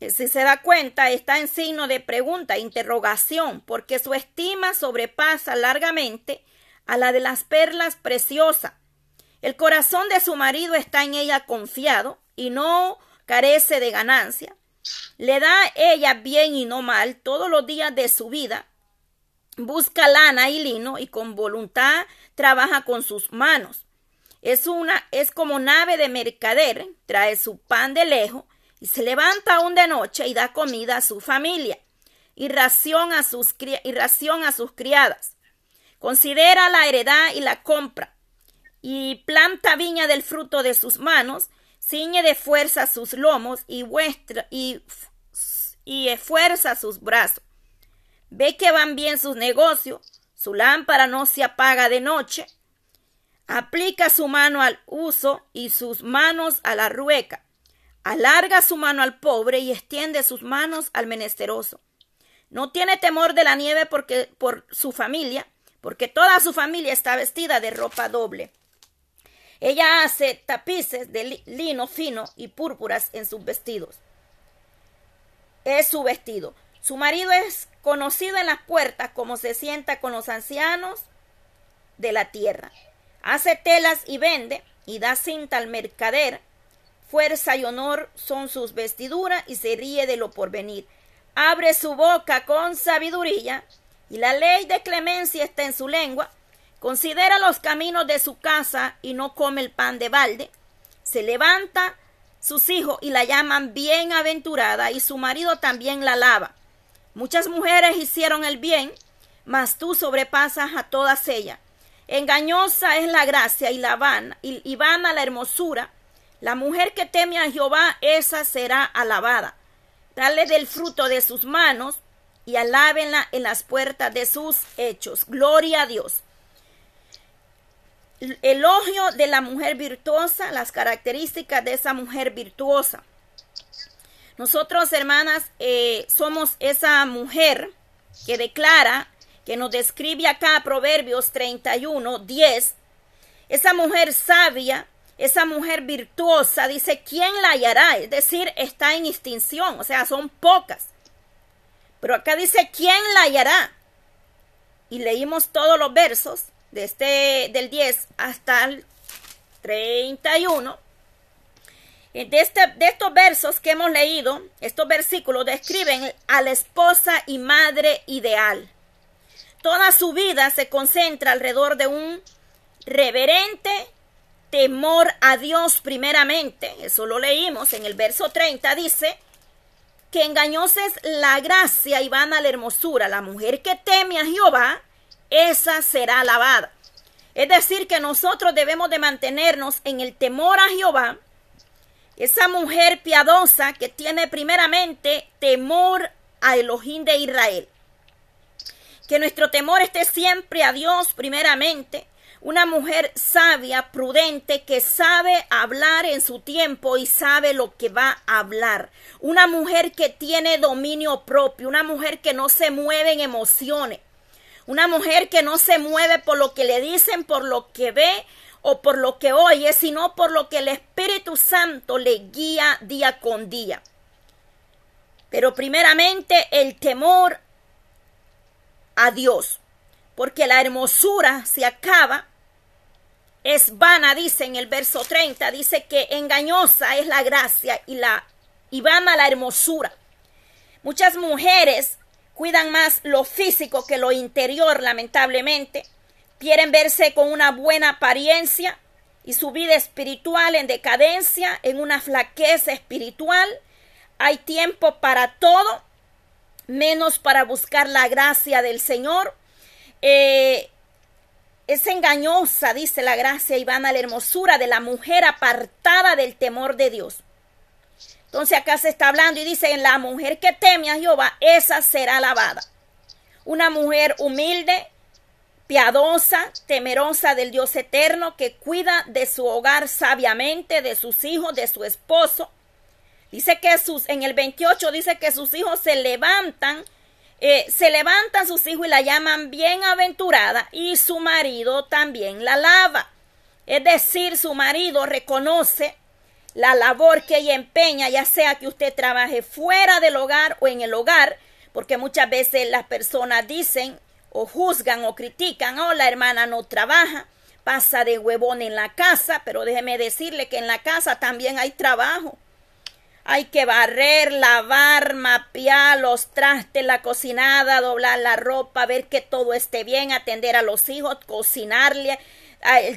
Si se da cuenta, está en signo de pregunta, interrogación, porque su estima sobrepasa largamente a la de las perlas preciosas. El corazón de su marido está en ella confiado y no carece de ganancia. Le da ella bien y no mal todos los días de su vida. Busca lana y lino y con voluntad trabaja con sus manos. Es una es como nave de mercader, trae su pan de lejos y se levanta aún de noche y da comida a su familia y ración a sus, y ración a sus criadas. Considera la heredad y la compra, y planta viña del fruto de sus manos, ciñe de fuerza sus lomos y, vuestra, y, y esfuerza sus brazos. Ve que van bien sus negocios, su lámpara no se apaga de noche. Aplica su mano al uso y sus manos a la rueca. Alarga su mano al pobre y extiende sus manos al menesteroso. No tiene temor de la nieve porque por su familia, porque toda su familia está vestida de ropa doble. Ella hace tapices de lino fino y púrpuras en sus vestidos. Es su vestido. Su marido es conocido en las puertas como se sienta con los ancianos de la tierra. Hace telas y vende y da cinta al mercader. Fuerza y honor son sus vestiduras y se ríe de lo porvenir. Abre su boca con sabiduría y la ley de clemencia está en su lengua, considera los caminos de su casa y no come el pan de balde, se levanta sus hijos y la llaman bienaventurada y su marido también la alaba. Muchas mujeres hicieron el bien, mas tú sobrepasas a todas ellas. Engañosa es la gracia y la vana, y, y vana la hermosura. La mujer que teme a Jehová, esa será alabada. Dale del fruto de sus manos, y alábenla en las puertas de sus hechos. Gloria a Dios. Elogio de la mujer virtuosa, las características de esa mujer virtuosa. Nosotros, hermanas, eh, somos esa mujer que declara, que nos describe acá Proverbios 31, 10, esa mujer sabia, esa mujer virtuosa, dice, ¿quién la hallará? Es decir, está en extinción, o sea, son pocas. Pero acá dice, ¿quién la hallará? Y leímos todos los versos, de este, del 10 hasta el 31. De, este, de estos versos que hemos leído, estos versículos describen a la esposa y madre ideal. Toda su vida se concentra alrededor de un reverente temor a Dios primeramente. Eso lo leímos en el verso 30. Dice que engañosa es la gracia y vana la hermosura. La mujer que teme a Jehová, esa será alabada. Es decir, que nosotros debemos de mantenernos en el temor a Jehová. Esa mujer piadosa que tiene primeramente temor a Elohim de Israel. Que nuestro temor esté siempre a Dios primeramente. Una mujer sabia, prudente, que sabe hablar en su tiempo y sabe lo que va a hablar. Una mujer que tiene dominio propio, una mujer que no se mueve en emociones. Una mujer que no se mueve por lo que le dicen, por lo que ve o por lo que oye, sino por lo que el Espíritu Santo le guía día con día. Pero primeramente el temor a Dios, porque la hermosura se acaba, es vana, dice en el verso 30, dice que engañosa es la gracia y la y vana la hermosura. Muchas mujeres cuidan más lo físico que lo interior, lamentablemente. Quieren verse con una buena apariencia y su vida espiritual en decadencia, en una flaqueza espiritual. Hay tiempo para todo, menos para buscar la gracia del Señor. Eh, es engañosa, dice la gracia y van a la hermosura de la mujer apartada del temor de Dios. Entonces acá se está hablando y dice, la mujer que teme a Jehová, esa será alabada. Una mujer humilde, piadosa, temerosa del Dios eterno, que cuida de su hogar sabiamente, de sus hijos, de su esposo. Dice que sus, en el 28 dice que sus hijos se levantan, eh, se levantan sus hijos y la llaman bienaventurada y su marido también la alaba. Es decir, su marido reconoce la labor que ella empeña, ya sea que usted trabaje fuera del hogar o en el hogar, porque muchas veces las personas dicen o juzgan o critican, oh, la hermana no trabaja, pasa de huevón en la casa, pero déjeme decirle que en la casa también hay trabajo. Hay que barrer, lavar, mapear los trastes, la cocinada, doblar la ropa, ver que todo esté bien, atender a los hijos, cocinarle.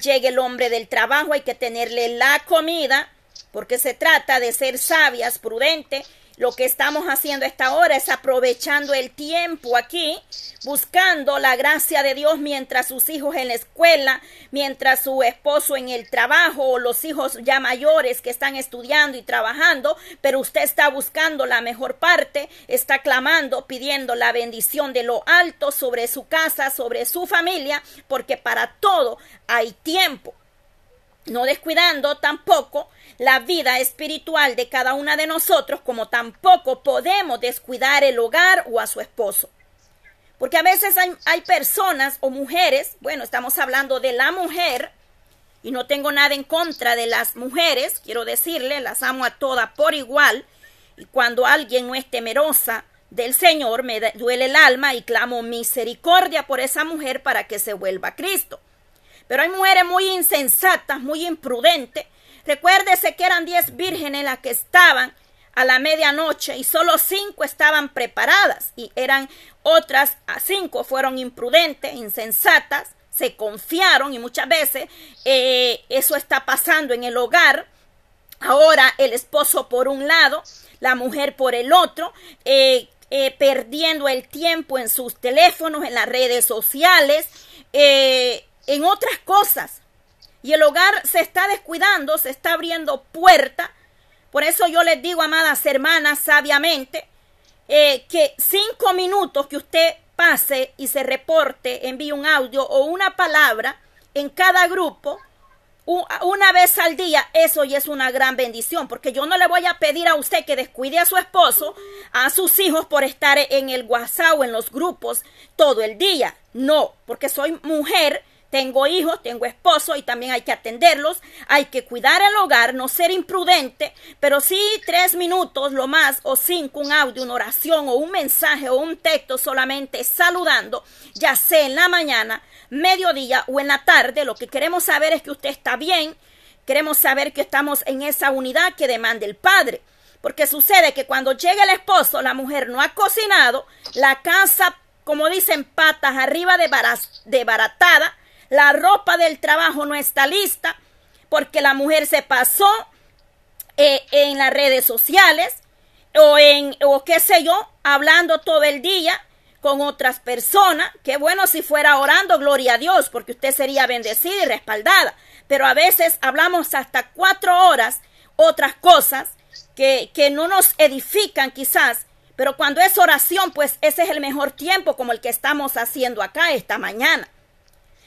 Llegue el hombre del trabajo, hay que tenerle la comida porque se trata de ser sabias, prudentes. Lo que estamos haciendo esta hora es aprovechando el tiempo aquí, buscando la gracia de Dios mientras sus hijos en la escuela, mientras su esposo en el trabajo o los hijos ya mayores que están estudiando y trabajando, pero usted está buscando la mejor parte, está clamando, pidiendo la bendición de lo alto sobre su casa, sobre su familia, porque para todo hay tiempo no descuidando tampoco la vida espiritual de cada una de nosotros, como tampoco podemos descuidar el hogar o a su esposo. Porque a veces hay, personas o mujeres, bueno, estamos hablando de la mujer, y no tengo nada en contra de las mujeres, quiero decirle, las amo a todas por igual, y cuando alguien no es temerosa del Señor, me duele el alma y clamo misericordia por esa mujer para que se vuelva a Cristo. Pero hay mujeres muy insensatas, muy imprudentes. Recuérdese que eran diez vírgenes las que estaban a la medianoche y solo cinco estaban preparadas y eran otras a cinco fueron imprudentes, insensatas, se confiaron y muchas veces eh, eso está pasando en el hogar. Ahora el esposo por un lado, la mujer por el otro, eh, eh, perdiendo el tiempo en sus teléfonos, en las redes sociales, en otras cosas. Y el hogar se está descuidando, se está abriendo puerta. Por eso yo les digo, amadas hermanas, sabiamente, eh, que cinco minutos que usted pase y se reporte, envíe un audio o una palabra en cada grupo, una vez al día, eso ya es una gran bendición, porque yo no le voy a pedir a usted que descuide a su esposo, a sus hijos por estar en el WhatsApp o en los grupos todo el día. No, porque soy mujer tengo hijos, tengo esposo y también hay que atenderlos, hay que cuidar el hogar, no ser imprudente, pero sí tres minutos, lo más, o cinco, un audio, una oración o un mensaje o un texto solamente saludando, ya sea en la mañana, mediodía o en la tarde, lo que queremos saber es que usted está bien, queremos saber que estamos en esa unidad que demanda el Padre. Porque sucede que cuando llega el esposo, la mujer no ha cocinado, la casa, como dicen, patas arriba de, de baratada, la ropa del trabajo no está lista porque la mujer se pasó eh, en las redes sociales o en, o qué sé yo, hablando todo el día con otras personas. Qué bueno si fuera orando, gloria a Dios, porque usted sería bendecida y respaldada. Pero a veces hablamos hasta cuatro horas otras cosas que, que no nos edifican quizás. Pero cuando es oración, pues ese es el mejor tiempo como el que estamos haciendo acá esta mañana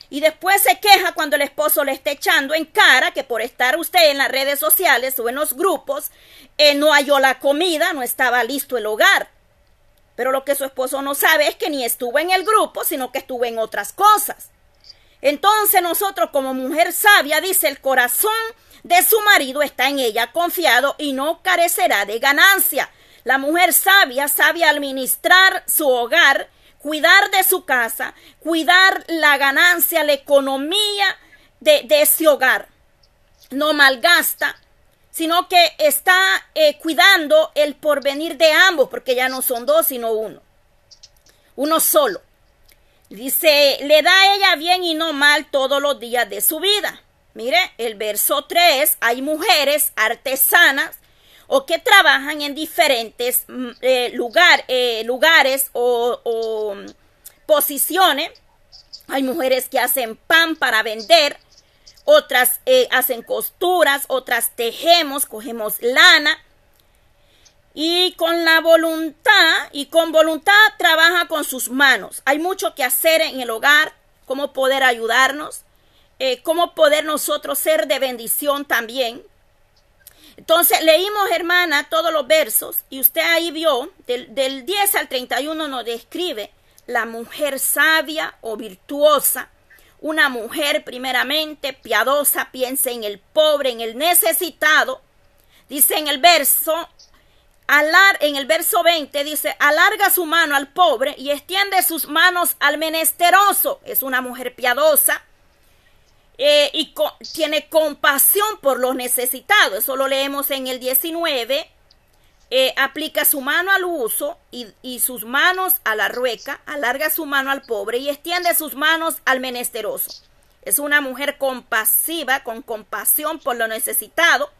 y después se queja cuando el esposo le está echando en cara que por estar usted en las redes sociales o en los grupos eh, no halló la comida, no estaba listo el hogar. Pero lo que su esposo no sabe es que ni estuvo en el grupo, sino que estuvo en otras cosas. Entonces nosotros como mujer sabia, dice, el corazón de su marido está en ella confiado y no carecerá de ganancia. La mujer sabia sabe administrar su hogar cuidar de su casa, cuidar la ganancia, la economía de, ese hogar. No malgasta, sino que está eh, cuidando el porvenir de ambos, porque ya no son dos, sino uno. Uno solo. Dice, le da a ella bien y no mal todos los días de su vida. Mire, el verso 3, hay mujeres artesanas o que trabajan en diferentes mm, eh, lugar, eh, lugares o, mm, posiciones. Hay mujeres que hacen pan para vender, otras eh, hacen costuras, otras tejemos, cogemos lana. Y con la voluntad, y con voluntad trabaja con sus manos. Hay mucho que hacer en el hogar, cómo poder ayudarnos, cómo poder nosotros ser de bendición también. Entonces leímos, hermana, todos los versos y usted ahí vio, del, del 10 al 31 nos describe la mujer sabia o virtuosa, una mujer primeramente piadosa, piensa en el pobre, en el necesitado. Dice en el verso, alar, en el verso 20 dice, alarga su mano al pobre y extiende sus manos al menesteroso. Es una mujer piadosa, eh, y tiene compasión por los necesitados. Eso lo leemos en el 19. Eh, aplica su mano al uso y, sus manos a la rueca, alarga su mano al pobre y extiende sus manos al menesteroso. Es una mujer compasiva, con compasión por lo necesitado.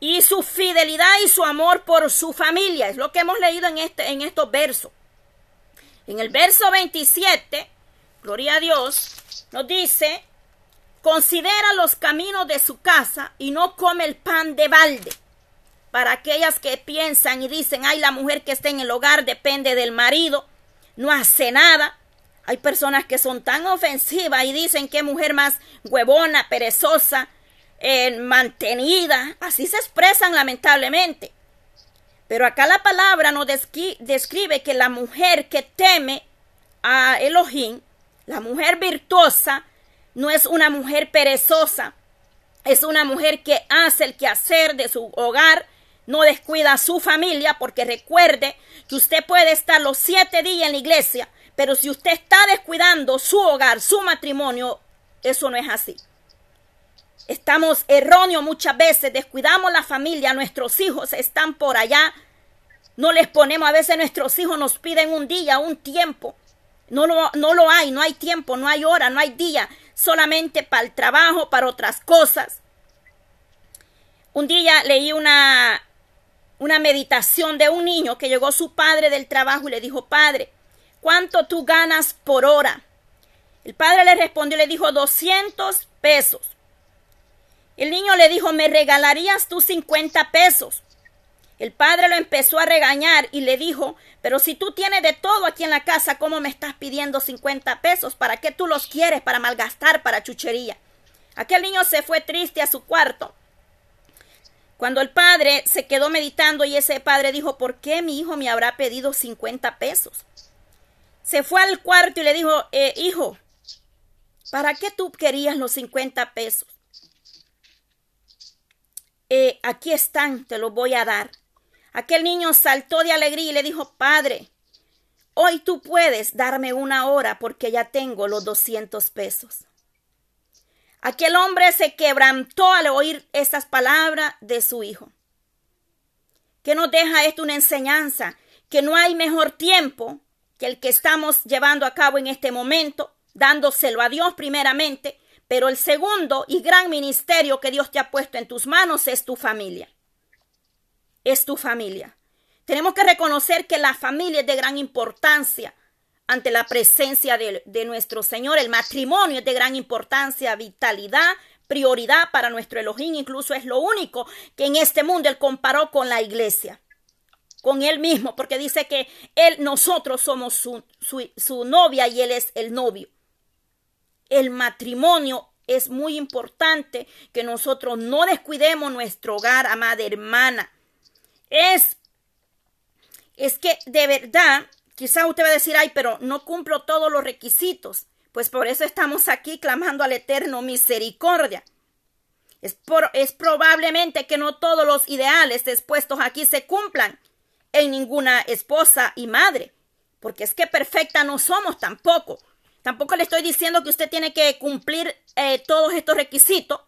Y su fidelidad y su amor por su familia. Es lo que hemos leído en, este, en estos versos. En el verso 27, gloria a Dios, nos dice, considera los caminos de su casa y no come el pan de balde. Para aquellas que piensan y dicen, ay, la mujer que está en el hogar depende del marido, no hace nada. Hay personas que son tan ofensivas y dicen que mujer más huevona, perezosa, eh, mantenida. Así se expresan lamentablemente. Pero acá la palabra nos describe que la mujer que teme a Elohim la mujer virtuosa no es una mujer perezosa, es una mujer que hace el quehacer de su hogar, no descuida a su familia, porque recuerde que usted puede estar los siete días en la iglesia, pero si usted está descuidando su hogar, su matrimonio, eso no es así. Estamos erróneos muchas veces, descuidamos la familia, nuestros hijos están por allá, no les ponemos, a veces nuestros hijos nos piden un día, un tiempo, no lo, no lo hay, no hay tiempo, no hay hora, no hay día, solamente para el trabajo, para otras cosas. Un día leí una, una meditación de un niño que llegó su padre del trabajo y le dijo, padre, ¿cuánto tú ganas por hora? El padre le respondió y le dijo, 200 pesos. El niño le dijo, ¿me regalarías tú 50 pesos? El padre lo empezó a regañar y le dijo, pero si tú tienes de todo aquí en la casa, ¿cómo me estás pidiendo 50 pesos? ¿Para qué tú los quieres? Para malgastar, para chuchería. Aquel niño se fue triste a su cuarto. Cuando el padre se quedó meditando y ese padre dijo, ¿por qué mi hijo me habrá pedido 50 pesos? Se fue al cuarto y le dijo, eh, hijo, ¿para qué tú querías los 50 pesos? Eh, aquí están, te los voy a dar. Aquel niño saltó de alegría y le dijo, Padre, hoy tú puedes darme una hora porque ya tengo los 200 pesos. Aquel hombre se quebrantó al oír estas palabras de su hijo. ¿Qué nos deja esto una enseñanza? Que no hay mejor tiempo que el que estamos llevando a cabo en este momento, dándoselo a Dios primeramente, pero el segundo y gran ministerio que Dios te ha puesto en tus manos es tu familia. Es tu familia. Tenemos que reconocer que la familia es de gran importancia ante la presencia de, nuestro Señor. El matrimonio es de gran importancia, vitalidad, prioridad para nuestro Elohim. Incluso es lo único que en este mundo Él comparó con la iglesia, con Él mismo, porque dice que Él, nosotros somos su, su novia y Él es el novio. El matrimonio es muy importante que nosotros no descuidemos nuestro hogar, amada hermana. Es, es que de verdad Quizá usted va a decir, ay, pero no cumplo todos los requisitos. Pues por eso estamos aquí clamando al Eterno misericordia. Es, es probablemente que no todos los ideales expuestos aquí se cumplan en ninguna esposa y madre. Porque es que perfecta no somos tampoco. Tampoco le estoy diciendo que usted tiene que cumplir eh, todos estos requisitos.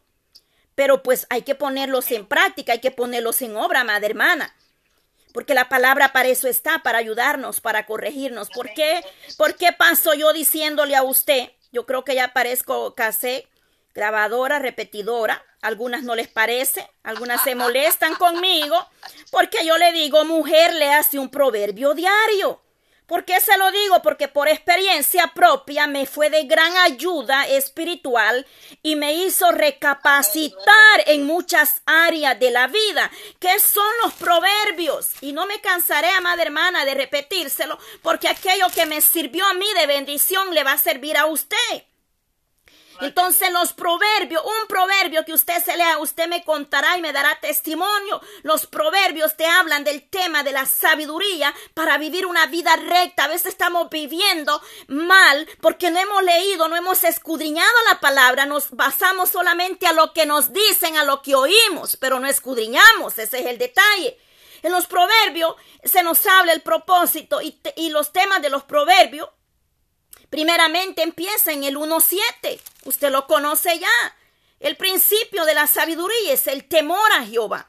Pero pues hay que ponerlos en práctica, hay que ponerlos en obra, madre hermana porque la palabra para eso está, para ayudarnos, para corregirnos. ¿Por qué? ¿Por qué paso yo diciéndole a usted? Yo creo que ya parezco casé, grabadora, repetidora. Algunas no les parece, algunas se molestan conmigo, porque yo le digo, mujer, le hace un proverbio diario. ¿Por qué se lo digo? Porque por experiencia propia me fue de gran ayuda espiritual y me hizo recapacitar en muchas áreas de la vida. ¿Qué son los proverbios? Y no me cansaré, amada hermana, de repetírselo, porque aquello que me sirvió a mí de bendición le va a servir a usted. Entonces los proverbios, un proverbio que usted se lea, usted me contará y me dará testimonio. Los proverbios te hablan del tema de la sabiduría para vivir una vida recta. A veces estamos viviendo mal porque no hemos leído, no hemos escudriñado la palabra, nos basamos solamente a lo que nos dicen, a lo que oímos, pero no escudriñamos. Ese es el detalle. En los proverbios se nos habla el propósito y, y los temas de los proverbios Primeramente empieza en el 1.7. Usted lo conoce ya. El principio de la sabiduría es el temor a Jehová.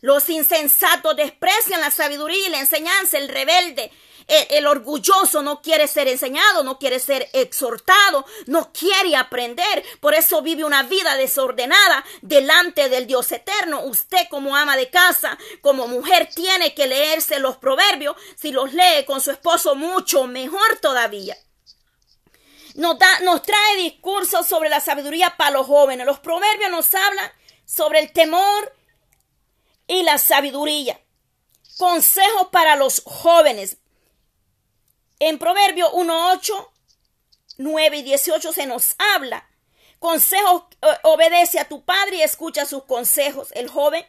Los insensatos desprecian la sabiduría y la enseñanza. El rebelde, el, orgulloso no quiere ser enseñado, no quiere ser exhortado, no quiere aprender. Por eso vive una vida desordenada delante del Dios eterno. Usted como ama de casa, como mujer, tiene que leerse los proverbios. Si los lee con su esposo, mucho mejor todavía nos, da, nos trae discursos sobre la sabiduría para los jóvenes. Los proverbios nos hablan sobre el temor y la sabiduría. Consejos para los jóvenes. En Proverbio 1, 8, 9 y 18 se nos habla. Consejos, obedece a tu padre y escucha sus consejos. El joven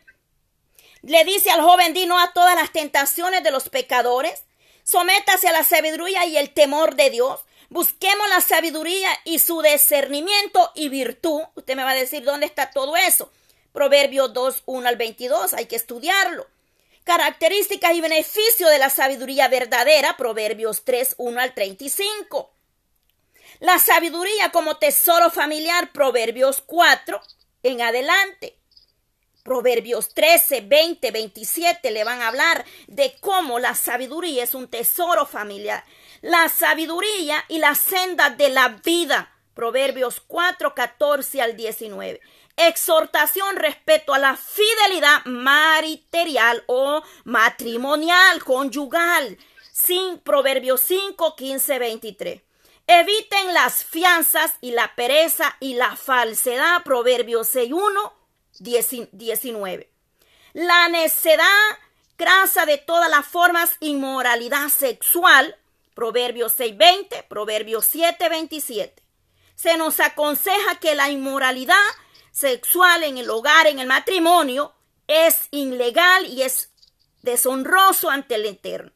le dice al joven, di a todas las tentaciones de los pecadores. Sométase a la sabiduría y el temor de Dios. Busquemos la sabiduría y su discernimiento y virtud. Usted me va a decir dónde está todo eso. Proverbios 2, 1 al 22. Hay que estudiarlo. Características y beneficios de la sabiduría verdadera. Proverbios 3, 1 al 35. La sabiduría como tesoro familiar. Proverbios 4 en adelante. Proverbios 13, 20, 27 le van a hablar de cómo la sabiduría es un tesoro familiar la sabiduría y la senda de la vida. Proverbios 4, 14 al 19. Exhortación respecto a la fidelidad mariterial o matrimonial, conyugal. Sin Proverbios 5, 15, 23. Eviten las fianzas y la pereza y la falsedad. Proverbios 6, 1, 19. La necedad grasa de todas las formas, inmoralidad sexual, Proverbios 6:20, Proverbios 7:27. Se nos aconseja que la inmoralidad sexual en el hogar, en el matrimonio, es ilegal y es deshonroso ante el Eterno.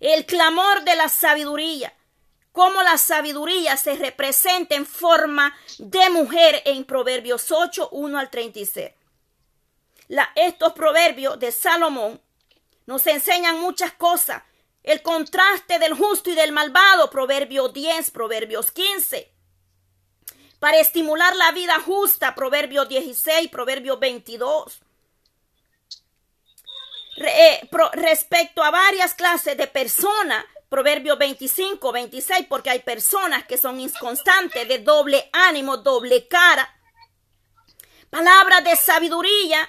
El clamor de la sabiduría. cómo la sabiduría se representa en forma de mujer en Proverbios 8, 1 al 36. La, estos proverbios de Salomón nos enseñan muchas cosas. El contraste del justo y del malvado, Proverbios 10, Proverbios 15. Para estimular la vida justa, Proverbios 16, Proverbios 22. Eh, respecto a varias clases de personas, Proverbios 25, 26, porque hay personas que son inconstantes, de doble ánimo, doble cara. Palabras de sabiduría,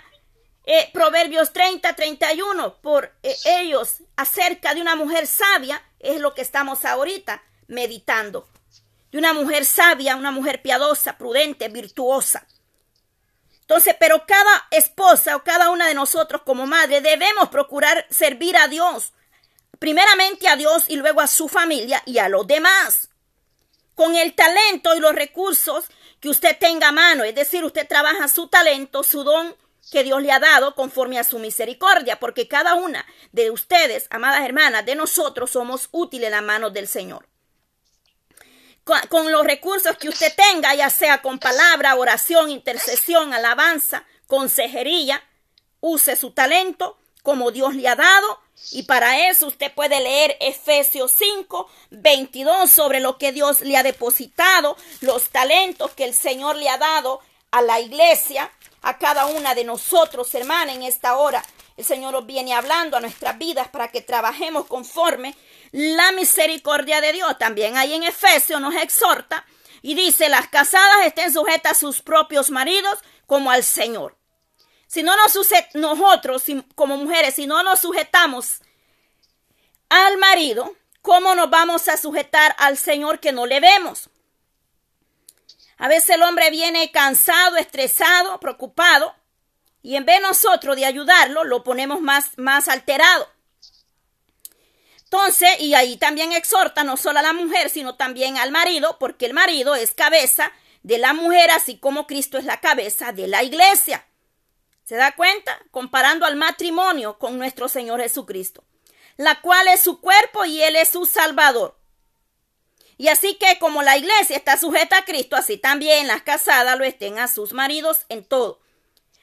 eh, Proverbios 30, 31, por eh, ellos acerca de una mujer sabia, es lo que estamos ahorita meditando. De una mujer sabia, una mujer piadosa, prudente, virtuosa. Entonces, pero cada esposa o cada una de nosotros como madre debemos procurar servir a Dios, primeramente a Dios y luego a su familia y a los demás. Con el talento y los recursos que usted tenga a mano, es decir, usted trabaja su talento, su don que Dios le ha dado conforme a su misericordia, porque cada una de ustedes, amadas hermanas, de nosotros somos útiles en las manos del Señor con, los recursos que usted tenga, ya sea con palabra, oración, intercesión, alabanza, consejería, use su talento como Dios le ha dado. Y para eso usted puede leer Efesios 5, 22 sobre lo que Dios le ha depositado, los talentos que el Señor le ha dado a la iglesia, a cada una de nosotros, hermana, en esta hora. El Señor viene hablando a nuestras vidas para que trabajemos conforme la misericordia de Dios. También ahí en Efesios nos exhorta y dice, las casadas estén sujetas a sus propios maridos como al Señor. Si no nos nosotros como mujeres, si no nos sujetamos al marido, ¿cómo nos vamos a sujetar al Señor que no le vemos? A veces el hombre viene cansado, estresado, preocupado, y en vez nosotros de ayudarlo, lo ponemos más, más alterado. Entonces, y ahí también exhorta no solo a la mujer, sino también al marido, porque el marido es cabeza de la mujer, así como Cristo es la cabeza de la iglesia. ¿Se da cuenta? Comparando al matrimonio con nuestro Señor Jesucristo, la cual es su cuerpo y Él es su Salvador. Y así que como la iglesia está sujeta a Cristo, así también las casadas lo estén a sus maridos en todo.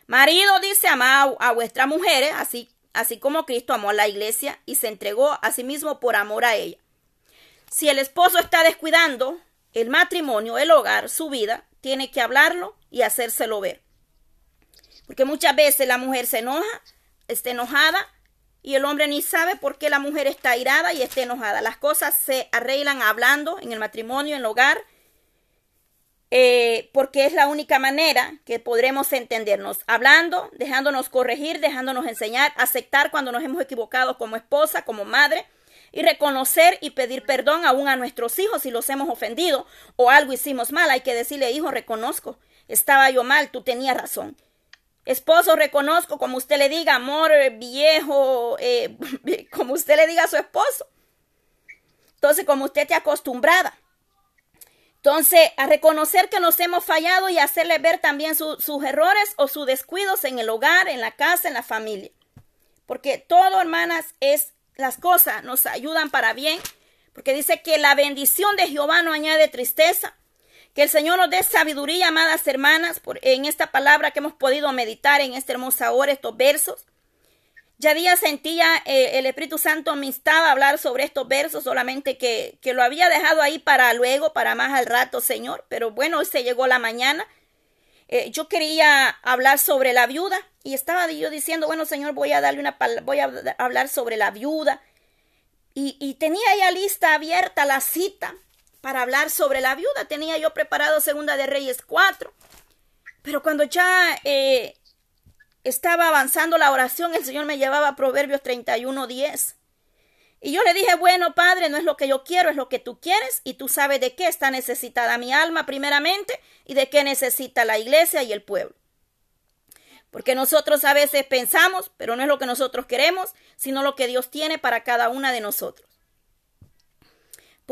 Marido dice, ama a, vuestras mujeres, así así como Cristo amó a la iglesia y se entregó a sí mismo por amor a ella. Si el esposo está descuidando el matrimonio, el hogar, su vida, tiene que hablarlo y hacérselo ver. Porque muchas veces la mujer se enoja, está enojada y el hombre ni sabe por qué la mujer está irada y está enojada. Las cosas se arreglan hablando en el matrimonio, en el hogar, eh, porque es la única manera que podremos entendernos, hablando, dejándonos corregir, dejándonos enseñar, aceptar cuando nos hemos equivocado como esposa, como madre, y reconocer y pedir perdón aún a nuestros hijos si los hemos ofendido o algo hicimos mal. Hay que decirle, hijo, reconozco, estaba yo mal, tú tenías razón. Esposo, reconozco, como usted le diga, amor viejo, eh, como usted le diga a su esposo. Entonces, como usted te acostumbrada. Entonces, a reconocer que nos hemos fallado y hacerle ver también sus errores o sus descuidos en el hogar, en la casa, en la familia. Porque todo, hermanas, es las cosas nos ayudan para bien. Porque dice que la bendición de Jehová no añade tristeza. Que el Señor nos dé sabiduría, amadas hermanas, por, en esta palabra que hemos podido meditar en esta hermosa hora, estos versos. Ya día sentía eh, el Espíritu Santo me instaba a hablar sobre estos versos, solamente que, que, lo había dejado ahí para luego, para más al rato, Señor. Pero bueno, hoy se llegó la mañana. Eh, yo quería hablar sobre la viuda y estaba yo diciendo, bueno, Señor, voy a darle una voy a hablar sobre la viuda. Y, y tenía ya lista abierta la cita para hablar sobre la viuda. Tenía yo preparado Segunda de Reyes 4. Pero cuando ya eh, estaba avanzando la oración, el Señor me llevaba a Proverbios 31, 10. Y yo le dije, bueno, Padre, no es lo que yo quiero, es lo que tú quieres, y tú sabes de qué está necesitada mi alma primeramente y de qué necesita la iglesia y el pueblo. Porque nosotros a veces pensamos, pero no es lo que nosotros queremos, sino lo que Dios tiene para cada una de nosotros.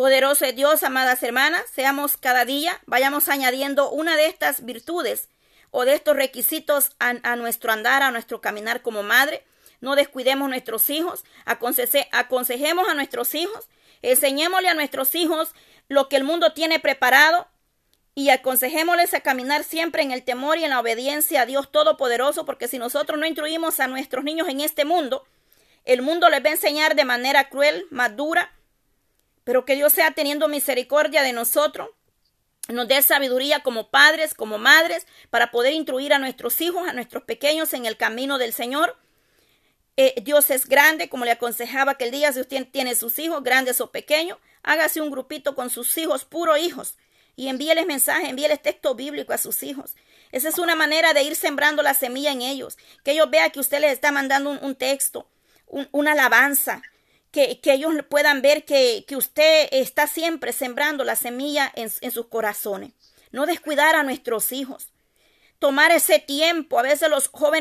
Poderoso Dios, amadas hermanas, seamos cada día, vayamos añadiendo una de estas virtudes o de estos requisitos a, nuestro andar, a nuestro caminar como madre. No descuidemos nuestros hijos, aconsejemos a nuestros hijos Enseñémosle a nuestros hijos lo que el mundo tiene preparado y aconsejémosles a caminar siempre en el temor y en la obediencia a Dios Todopoderoso, porque si nosotros no instruimos a nuestros niños en este mundo, el mundo les va a enseñar de manera cruel, más dura, pero que Dios sea teniendo misericordia de nosotros, nos dé sabiduría como padres, como madres, para poder instruir a nuestros hijos, a nuestros pequeños en el camino del Señor. Eh, Dios es grande, como le aconsejaba que el día si usted tiene sus hijos, grandes o pequeños, hágase un grupito con sus hijos, puros hijos, y envíeles mensajes, envíeles texto bíblico a sus hijos. Esa es una manera de ir sembrando la semilla en ellos, que ellos vean que usted les está mandando un, texto, un, una alabanza, que, ellos puedan ver que, que, usted está siempre sembrando la semilla en, en sus corazones. No descuidar a nuestros hijos. Tomar ese tiempo. A veces los jóvenes